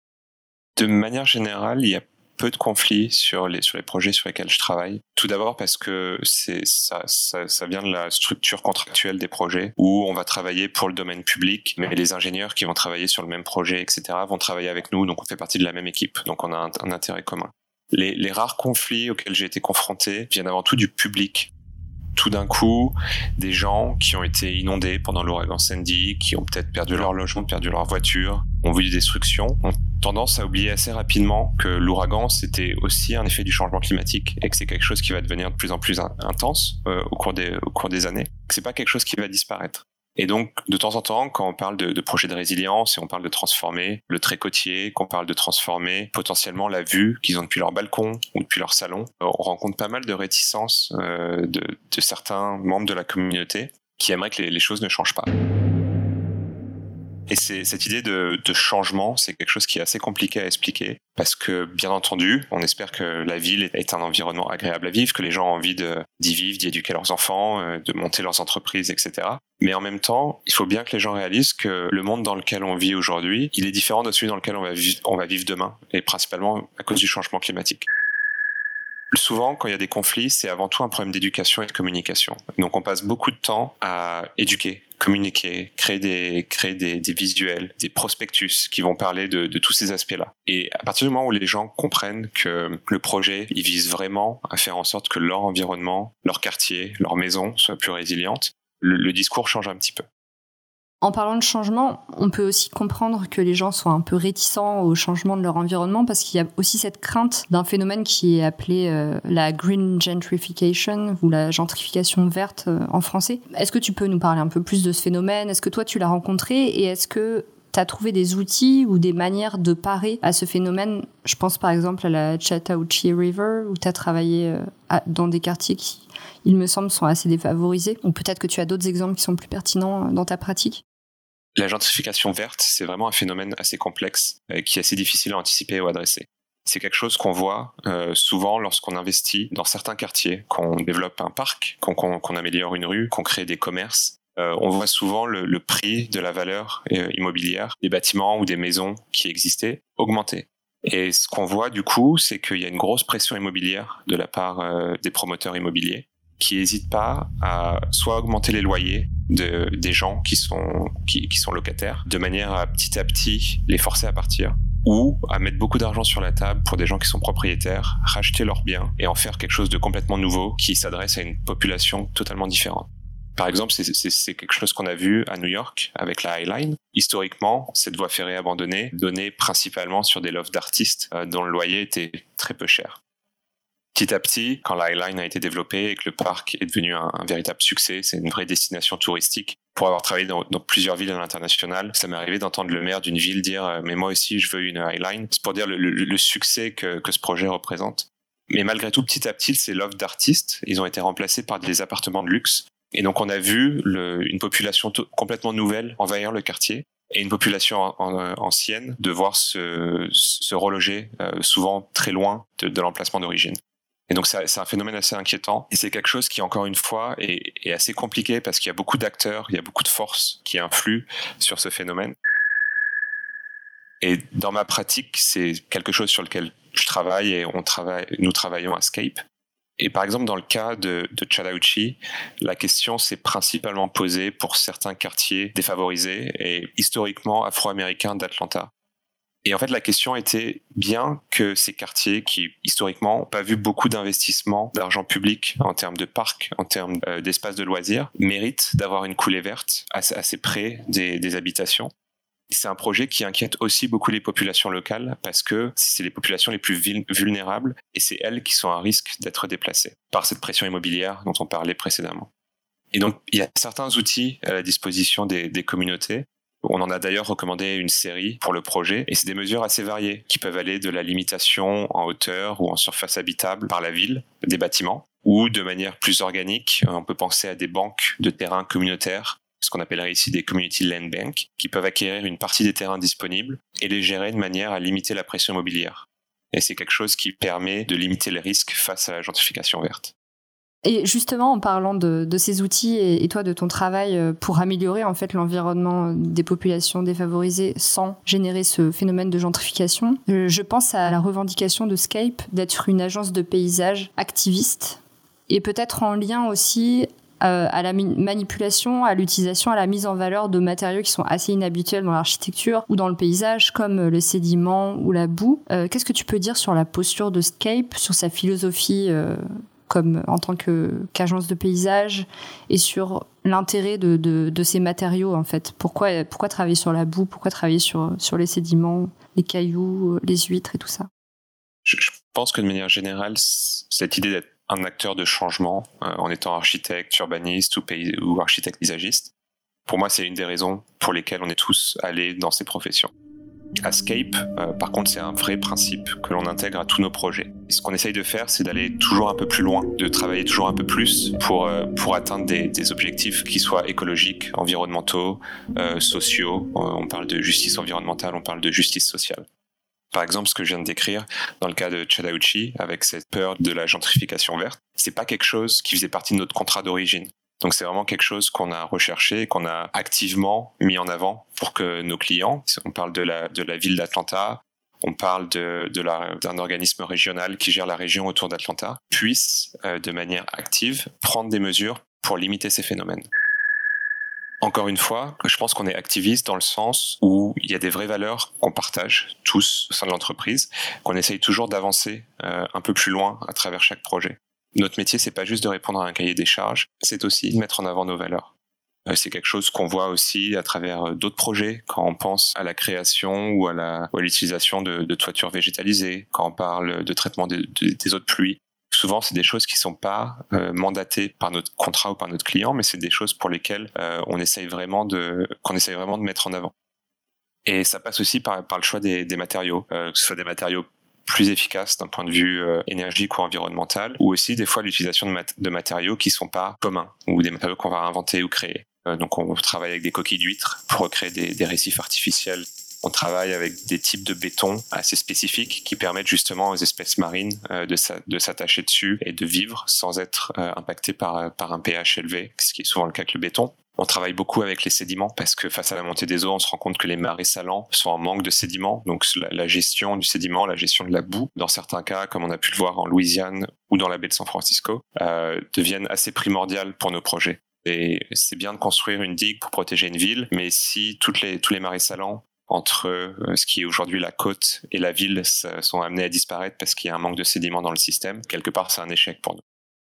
De manière générale, il y a peu de conflits sur les, sur les projets sur lesquels je travaille. Tout d'abord parce que c'est, ça, ça, vient de la structure contractuelle des projets où on va travailler pour le domaine public, mais les ingénieurs qui vont travailler sur le même projet, etc., vont travailler avec nous, donc on fait partie de la même équipe, donc on a un, un intérêt commun. Les, les rares conflits auxquels j'ai été confronté viennent avant tout du public tout d'un coup des gens qui ont été inondés pendant l'ouragan Sandy, qui ont peut-être perdu leur logement, perdu leur voiture, ont vu des destructions, ont tendance à oublier assez rapidement que l'ouragan c'était aussi un effet du changement climatique et que c'est quelque chose qui va devenir de plus en plus in- intense euh, au cours des au cours des années. C'est pas quelque chose qui va disparaître. Et donc, de temps en temps, quand on parle de, de projets de résilience et on parle de transformer le trait côtier, qu'on parle de transformer potentiellement la vue qu'ils ont depuis leur balcon ou depuis leur salon, euh, on rencontre pas mal de réticences euh, de, certains membres de la communauté qui aimeraient que les choses ne changent pas. Cette idée de, changement, c'est quelque chose qui est assez compliqué à expliquer parce que, bien entendu, on espère que la ville est un environnement agréable à vivre, que les gens ont envie d'y vivre, d'y éduquer leurs enfants, euh, de monter leurs entreprises, etc. Mais en même temps, il faut bien que les gens réalisent que le monde dans lequel on vit aujourd'hui, il est différent de celui dans lequel on va vivre demain, et principalement à cause du changement climatique. Souvent, quand il y a des conflits, c'est avant tout un problème d'éducation et de communication. Donc, on passe beaucoup de temps à éduquer, communiquer, créer des, créer des, des visuels, des prospectus qui vont parler de, de tous ces aspects-là. Et à partir du moment où les gens comprennent que le projet, il vise vraiment à faire en sorte que leur environnement, leur quartier, leur maison soit plus résiliente, le, le discours change un petit peu. En parlant de changement, on peut aussi comprendre que les gens soient un peu réticents au changement de leur environnement parce qu'il y a aussi cette crainte d'un phénomène qui est appelé euh, la green gentrification ou la gentrification verte euh, en français. Est-ce que tu peux nous parler un peu plus de ce phénomène? Est-ce que toi tu l'as rencontré? Et est-ce que tu as trouvé des outils ou des manières de parer à ce phénomène? Je pense par exemple à la Chattahoochee River où tu as travaillé euh, dans des quartiers qui, il me semble, sont assez défavorisés. Ou peut-être que tu as d'autres exemples qui sont plus pertinents dans ta pratique? La gentrification verte, c'est vraiment un phénomène assez complexe euh, qui est assez difficile à anticiper ou adresser. C'est quelque chose qu'on voit euh, souvent lorsqu'on investit dans certains quartiers, qu'on développe un parc, qu'on améliore une rue, qu'on crée des commerces. Euh, on voit souvent le, le prix de la valeur euh, immobilière des bâtiments ou des maisons qui existaient augmenter. Et ce qu'on voit du coup, c'est qu'il y a une grosse pression immobilière de la part euh, des promoteurs immobiliers qui n'hésitent pas à soit augmenter les loyers de, des gens qui sont, qui, sont locataires, de manière à petit à petit les forcer à partir, ou à mettre beaucoup d'argent sur la table pour des gens qui sont propriétaires, racheter leurs biens et en faire quelque chose de complètement nouveau qui s'adresse à une population totalement différente. Par exemple, c'est quelque chose qu'on a vu à New York avec la High Line. Historiquement, cette voie ferrée abandonnée donnait principalement sur des lofts d'artistes euh, dont le loyer était très peu cher. Petit à petit, quand la a été développée et que le parc est devenu un, véritable succès, c'est une vraie destination touristique. Pour avoir travaillé dans, plusieurs villes à l'international, ça m'est arrivé d'entendre le maire d'une ville dire euh, Mais moi aussi, je veux une High Line. C'est pour dire le, succès que, ce projet représente. Mais malgré tout, petit à petit, ces lofts d'artistes, ils ont été remplacés par des appartements de luxe. Et donc, on a vu une population complètement nouvelle envahir le quartier et une population en- ancienne devoir se, se reloger euh, souvent très loin de l'emplacement d'origine. Et donc c'est un phénomène assez inquiétant et c'est quelque chose qui encore une fois est, assez compliqué parce qu'il y a beaucoup d'acteurs, il y a beaucoup de forces qui influent sur ce phénomène. Et dans ma pratique, c'est quelque chose sur lequel je travaille et on travaille, nous travaillons à Scape. Et par exemple, dans le cas de, de Chattahoochee, la question s'est principalement posée pour certains quartiers défavorisés et historiquement afro-américains d'Atlanta. Et en fait, la question était bien que ces quartiers qui, historiquement, n'ont pas vu beaucoup d'investissements d'argent public en termes de parcs, en termes euh, d'espaces de loisirs, méritent d'avoir une coulée verte assez, près des, habitations. C'est un projet qui inquiète aussi beaucoup les populations locales parce que c'est les populations les plus vul- vulnérables et c'est elles qui sont à risque d'être déplacées par cette pression immobilière dont on parlait précédemment. Et donc, il y a certains outils à la disposition des communautés on en a d'ailleurs recommandé une série pour le projet et c'est des mesures assez variées qui peuvent aller de la limitation en hauteur ou en surface habitable par la ville des bâtiments ou de manière plus organique, on peut penser à des banques de terrains communautaires, ce qu'on appellerait ici des community land banks, qui peuvent acquérir une partie des terrains disponibles et les gérer de manière à limiter la pression immobilière. Et c'est quelque chose qui permet de limiter les risques face à la gentrification verte. Et justement, en parlant de, de ces outils et, et toi de ton travail euh, pour améliorer en fait l'environnement des populations défavorisées sans générer ce phénomène de gentrification, euh, je pense à la revendication de Scape d'être une agence de paysage activiste et peut-être en lien aussi euh, à la manipulation, à l'utilisation, à la mise en valeur de matériaux qui sont assez inhabituels dans l'architecture ou dans le paysage, comme le sédiment ou la boue. Euh, Qu'est-ce que tu peux dire sur la posture de Scape, sur sa philosophie euh, comme en tant qu'agence de paysage et sur l'intérêt de, ces matériaux en fait. Pourquoi travailler sur la boue? Pourquoi travailler sur les sédiments, les cailloux, les huîtres et tout ça? Je, je pense que de manière générale, cette idée d'être un acteur de changement euh, en étant architecte, urbaniste ou, pays, ou architecte paysagiste, pour moi, c'est une des raisons pour lesquelles on est tous allés dans ces professions. Escape, euh, par contre, c'est un vrai principe que l'on intègre à tous nos projets. Et ce qu'on essaye de faire, c'est d'aller toujours un peu plus loin, de travailler toujours un peu plus pour, euh, pour atteindre des, objectifs qui soient écologiques, environnementaux, euh, sociaux. On parle de justice environnementale, on parle de justice sociale. Par exemple, ce que je viens de décrire dans le cas de Chattahoochee, avec cette peur de la gentrification verte, c'est pas quelque chose qui faisait partie de notre contrat d'origine. Donc c'est vraiment quelque chose qu'on a recherché, qu'on a activement mis en avant pour que nos clients, on parle de la, ville d'Atlanta, on parle de d'un organisme régional qui gère la région autour d'Atlanta, puissent euh, de manière active prendre des mesures pour limiter ces phénomènes. Encore une fois, je pense qu'on est activiste dans le sens où il y a des vraies valeurs qu'on partage tous au sein de l'entreprise, qu'on essaye toujours d'avancer euh, un peu plus loin à travers chaque projet. Notre métier, c'est pas juste de répondre à un cahier des charges, c'est aussi de mettre en avant nos valeurs. Euh, c'est quelque chose qu'on voit aussi à travers euh, d'autres projets, quand on pense à la création ou à l'utilisation de, toitures végétalisées, quand on parle de traitement des, eaux de pluie. Souvent, c'est des choses qui sont pas euh, mandatées par notre contrat ou par notre client, mais c'est des choses pour lesquelles on essaye vraiment de qu'on essaye vraiment de mettre en avant. Et ça passe aussi par, le choix des, matériaux, que ce soit des matériaux plus efficace d'un point de vue euh, énergique ou environnemental, ou aussi des fois l'utilisation de, mat de, matériaux qui sont pas communs, ou des matériaux qu'on va inventer ou créer. Euh, donc on travaille avec des coquilles d'huîtres pour recréer des, des récifs artificiels. On travaille avec des types de béton assez spécifiques qui permettent justement aux espèces marines euh, de s'attacher dessus et de vivre sans être euh, impactées par, par un pH élevé, ce qui est souvent le cas avec le béton. On travaille beaucoup avec les sédiments parce que face à la montée des eaux, on se rend compte que les marais salants sont en manque de sédiments. Donc la, gestion du sédiment, la gestion de la boue, dans certains cas, comme on a pu le voir en Louisiane ou dans la baie de San Francisco, euh, deviennent assez primordiales pour nos projets. Et c'est bien de construire une digue pour protéger une ville, mais si toutes les, tous les marais salants entre euh, ce qui est aujourd'hui la côte et la ville sont amenés à disparaître parce qu'il y a un manque de sédiments dans le système, quelque part c'est un échec pour nous.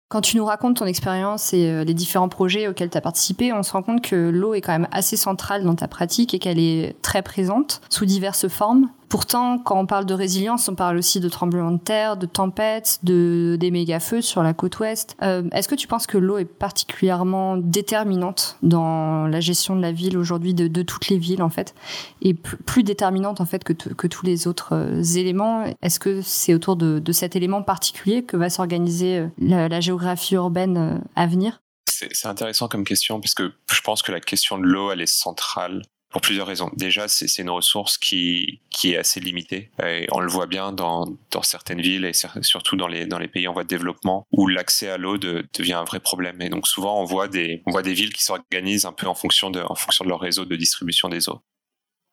Quand tu nous racontes ton expérience et euh, les différents projets auxquels tu as participé, on se rend compte que l'eau est quand même assez centrale dans ta pratique et qu'elle est très présente sous diverses formes. Pourtant, quand on parle de résilience, on parle aussi de tremblements de terre, de tempêtes, de des méga-feux sur la côte ouest. Euh, Est-ce que tu penses que l'eau est particulièrement déterminante dans la gestion de la ville aujourd'hui, de, toutes les villes en fait, et plus, déterminante en fait que, que tous les autres euh, éléments? Est-ce que c'est autour de, cet élément particulier que va s'organiser euh, la, la, géographie urbaine à venir? C'est intéressant comme question parce que je pense que la question de l'eau, elle est centrale pour plusieurs raisons. Déjà, c'est une ressource qui, qui est assez limitée. On le voit bien dans, dans certaines villes et surtout dans les, dans les pays en voie de développement où l'accès à l'eau de, devient un vrai problème. Et donc souvent, on voit des, on voit des villes qui s'organisent un peu en fonction, de, en fonction de leur réseau de distribution des eaux.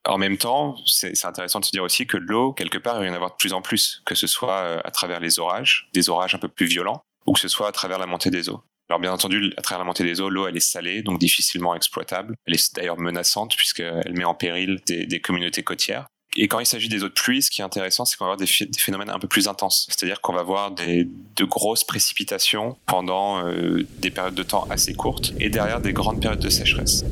En même temps, c'est intéressant de se dire aussi que l'eau, quelque part, il va y en avoir de plus en plus, que ce soit euh, à travers les orages, des orages un peu plus violents, ou que ce soit à travers la montée des eaux. Alors bien entendu, à travers la montée des eaux, l'eau elle est salée, donc difficilement exploitable. Elle est d'ailleurs menaçante puisqu'elle met en péril des, communautés côtières. Et quand il s'agit des eaux de pluie, ce qui est intéressant, c'est qu'on va avoir des, des, phénomènes un peu plus intenses. C'est-à-dire qu'on va avoir des, de grosses précipitations pendant euh, des périodes de temps assez courtes et derrière des grandes périodes de sécheresse.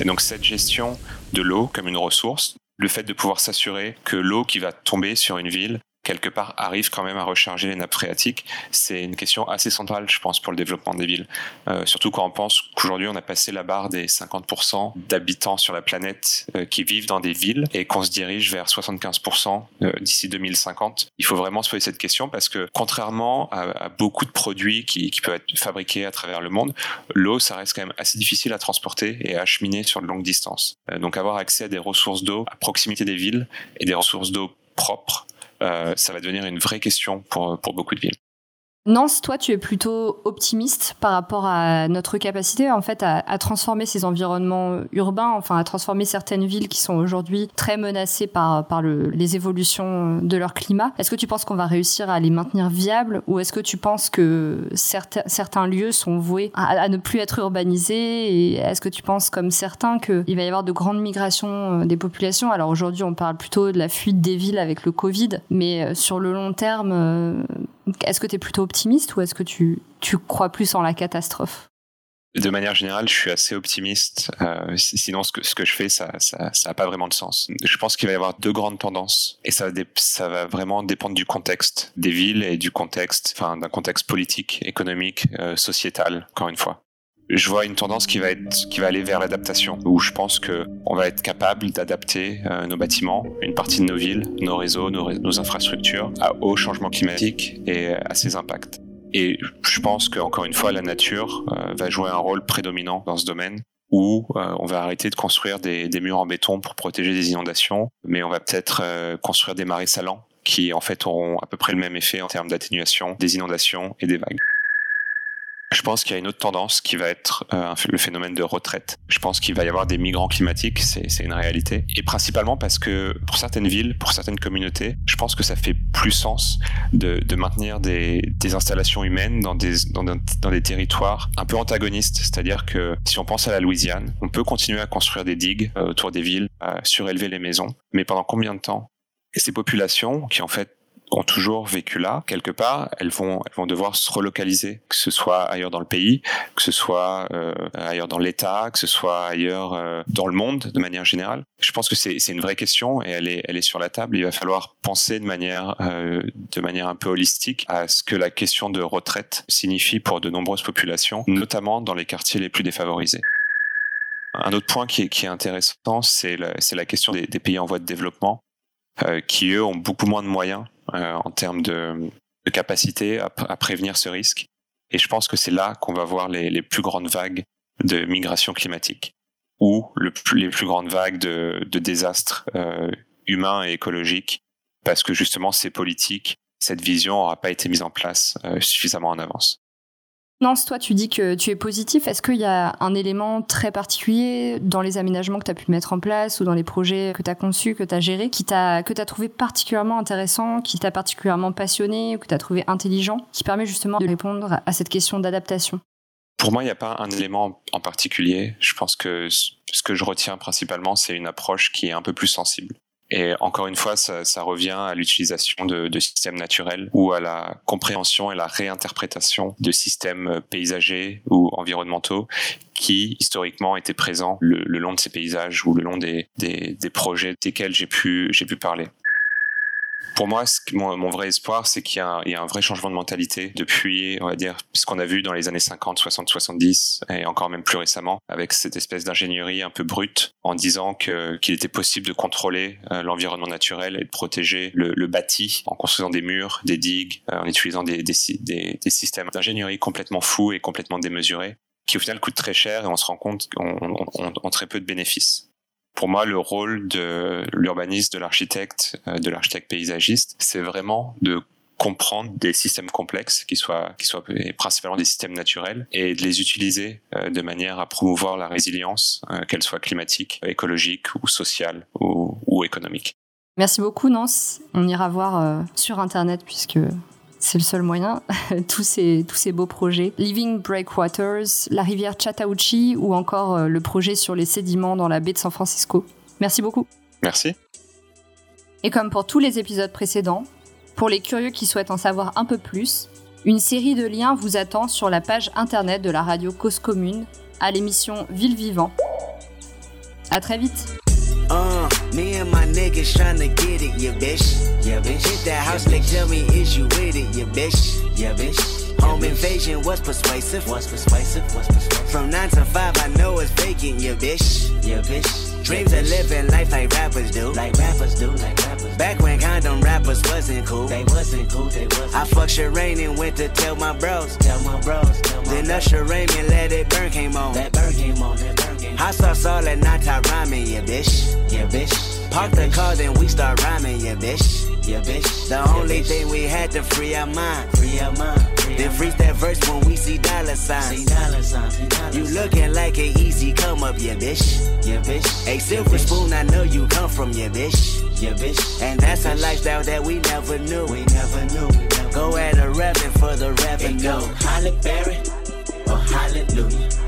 Et donc cette gestion de l'eau comme une ressource, le fait de pouvoir s'assurer que l'eau qui va tomber sur une ville quelque part arrive quand même à recharger les nappes phréatiques, c'est une question assez centrale, je pense, pour le développement des villes. Euh, surtout quand on pense qu'aujourd'hui, on a passé la barre des 50% d'habitants sur la planète euh, qui vivent dans des villes et qu'on se dirige vers 75% euh, d'ici 2050. Il faut vraiment se poser cette question parce que contrairement à, beaucoup de produits qui, qui, peuvent être fabriqués à travers le monde, l'eau, ça reste quand même assez difficile à transporter et à acheminer sur de longues distances. Donc avoir accès à des ressources d'eau à proximité des villes et des ressources d'eau propres ça va devenir une vraie question pour, pour beaucoup de villes. Nance, toi, tu es plutôt optimiste par rapport à notre capacité, en fait, à, transformer ces environnements urbains, enfin, à transformer certaines villes qui sont aujourd'hui très menacées par, par le, les évolutions de leur climat. Est-ce que tu penses qu'on va réussir à les maintenir viables ou est-ce que tu penses que certains, certains lieux sont voués à, à ne plus être urbanisés et est-ce que tu penses, comme certains, qu'il va y avoir de grandes migrations euh, des populations? Alors aujourd'hui, on parle plutôt de la fuite des villes avec le Covid, mais euh, sur le long terme, euh, est-ce que tu es plutôt optimiste ou est-ce que tu, tu crois plus en la catastrophe? De manière générale, je suis assez optimiste. Euh, sinon, ce que, ce que je fais, ça, ça, ça a pas vraiment de sens. Je pense qu'il va y avoir deux grandes tendances, et ça va, ça va vraiment dépendre du contexte des villes et du contexte, enfin, d'un contexte politique, économique, euh, sociétal. Encore une fois, je vois une tendance qui va être, aller vers l'adaptation, où je pense que on va être capable d'adapter euh, nos bâtiments, une partie de nos villes, nos réseaux, nos, infrastructures, à, au changement climatique et à ses impacts. Et je pense qu'encore une fois, la nature euh, va jouer un rôle prédominant dans ce domaine où euh, on va arrêter de construire des, murs en béton pour protéger des inondations, mais on va peut-être euh, construire des marais salants qui en fait auront à peu près le même effet en termes d'atténuation des inondations et des vagues. Je pense qu'il y a une autre tendance qui va être euh, le phénomène de retraite. Je pense qu'il va y avoir des migrants climatiques, c'est une réalité. Et principalement parce que pour certaines villes, pour certaines communautés, je pense que ça fait plus sens de, maintenir des, installations humaines dans des, dans, dans des territoires un peu antagonistes. C'est-à-dire que si on pense à la Louisiane, on peut continuer à construire des digues euh, autour des villes, à surélever les maisons. Mais pendant combien de temps? Et ces populations qui en fait ont toujours vécu là, quelque part, elles vont, elles vont devoir se relocaliser, que ce soit ailleurs dans le pays, que ce soit euh, ailleurs dans l'État, que ce soit ailleurs euh, dans le monde de manière générale. Je pense que c'est une vraie question et elle est, elle est sur la table. Il va falloir penser de manière, euh, de manière un peu holistique à ce que la question de retraite signifie pour de nombreuses populations, notamment dans les quartiers les plus défavorisés. Un autre point qui est, qui est intéressant, c'est la, la question des, des pays en voie de développement, euh, qui eux ont beaucoup moins de moyens en termes de, capacité à, prévenir ce risque. Et je pense que c'est là qu'on va voir les, plus grandes vagues de migration climatique ou le, les plus grandes vagues de, de désastres euh, humains et écologiques, parce que justement ces politiques, cette vision n'aura pas été mise en place euh, suffisamment en avance. Nance, toi, tu dis que tu es positif. Est-ce qu'il y a un élément très particulier dans les aménagements que tu as pu mettre en place ou dans les projets que tu as conçus, que tu as gérés, que tu as trouvé particulièrement intéressant, qui t'a particulièrement passionné ou que tu as trouvé intelligent, qui permet justement de répondre à cette question d'adaptation? Pour moi, il n'y a pas un élément en particulier. Je pense que ce que je retiens principalement, c'est une approche qui est un peu plus sensible. Et encore une fois, ça, ça revient à l'utilisation de, de, systèmes naturels ou à la compréhension et la réinterprétation de systèmes paysagers ou environnementaux qui historiquement étaient présents le, le long de ces paysages ou le long des, des, des projets desquels j'ai pu, j'ai pu parler. Pour moi, mon, vrai espoir, c'est qu'il y, y, a un vrai changement de mentalité depuis, on va dire, ce qu'on a vu dans les années 50, 60, 70 et encore même plus récemment, avec cette espèce d'ingénierie un peu brute, en disant qu'il était possible de contrôler euh, l'environnement naturel et de protéger le, bâti en construisant des murs, des digues, euh, en utilisant des, des, systèmes d'ingénierie complètement fous et complètement démesurés, qui au final coûtent très cher et on se rend compte qu'on ont très peu de bénéfices pour moi, le rôle de l'urbaniste, de l'architecte, de l'architecte paysagiste, c'est vraiment de comprendre des systèmes complexes qui soient, qui soient principalement des systèmes naturels et de les utiliser de manière à promouvoir la résilience, qu'elle soit climatique, écologique ou sociale ou, économique. Merci beaucoup, Nance. On ira voir euh, sur Internet puisque c'est le seul moyen, tous ces, tous ces beaux projets. Living Breakwaters, la rivière Chattahoochee ou encore euh, le projet sur les sédiments dans la baie de San Francisco. Merci beaucoup. Merci. Et comme pour tous les épisodes précédents, pour les curieux qui souhaitent en savoir un peu plus, une série de liens vous attend sur la page internet de la radio Cause Commune à l'émission Ville Vivant. À très vite. Uh, me and my niggas tryna get it, yeah, bitch. Yeah, bitch. Hit that house, yeah, like, tell me, is you with it, yeah, bitch. Yeah, bitch. Home yeah, invasion was persuasive. Was persuasive, was persuasive. From 9 to 5, I know it's vacant, yeah, bitch. Yeah, bitch. Dreams of living life like rappers do. Like rappers do, like rappers. Back when condom rappers wasn't cool. They wasn't cool, they wasn't I fucked Sherane and went to tell my bros. Tell my bros, tell my Then Usher Raymond let it burn came on. That burn came on, that burn came on. Hot sauce all that night, I rhyming, yeah, bitch. Yeah, bitch. Park the car, then we start rhyming, yeah, bitch. Yeah, bitch. The only thing we had to free our mind. Free our mind. Free Then freeze that verse when we see dollar signs. See dollar signs. See dollar You looking like an easy come up, yeah, bitch. Yeah, bitch. A silver spoon, I know you come from, yeah, bitch. Yeah, bitch. And that's a lifestyle that we never knew. We never knew. Go at a revenue for the revenue. Go Holly Berry or Hallelujah.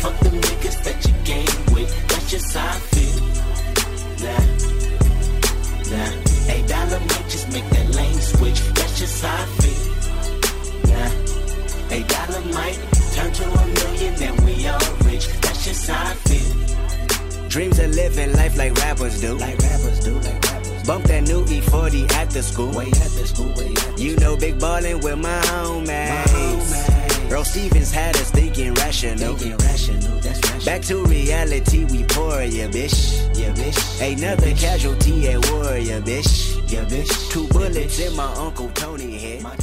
Fuck the niggas that you game with, that's just how I feel. Nah, nah, eight dollar might just make that lane switch, that's just how I feel. Nah, eight dollar might turn to a million and we all rich, that's just how I feel. Dreams of living life like rappers do. Like rappers do, like rappers. Bump that new E40 after school. Way after school, way after You know, big ballin' with my homies. homies. Earl Stevens had us thinking rational. Thinking rational, that's rational. Back to reality, we pour, yeah, bitch. yeah, bitch. Another casualty at war, yeah, bitch. Yeah, bitch. Two bullets in my Uncle Tony head. My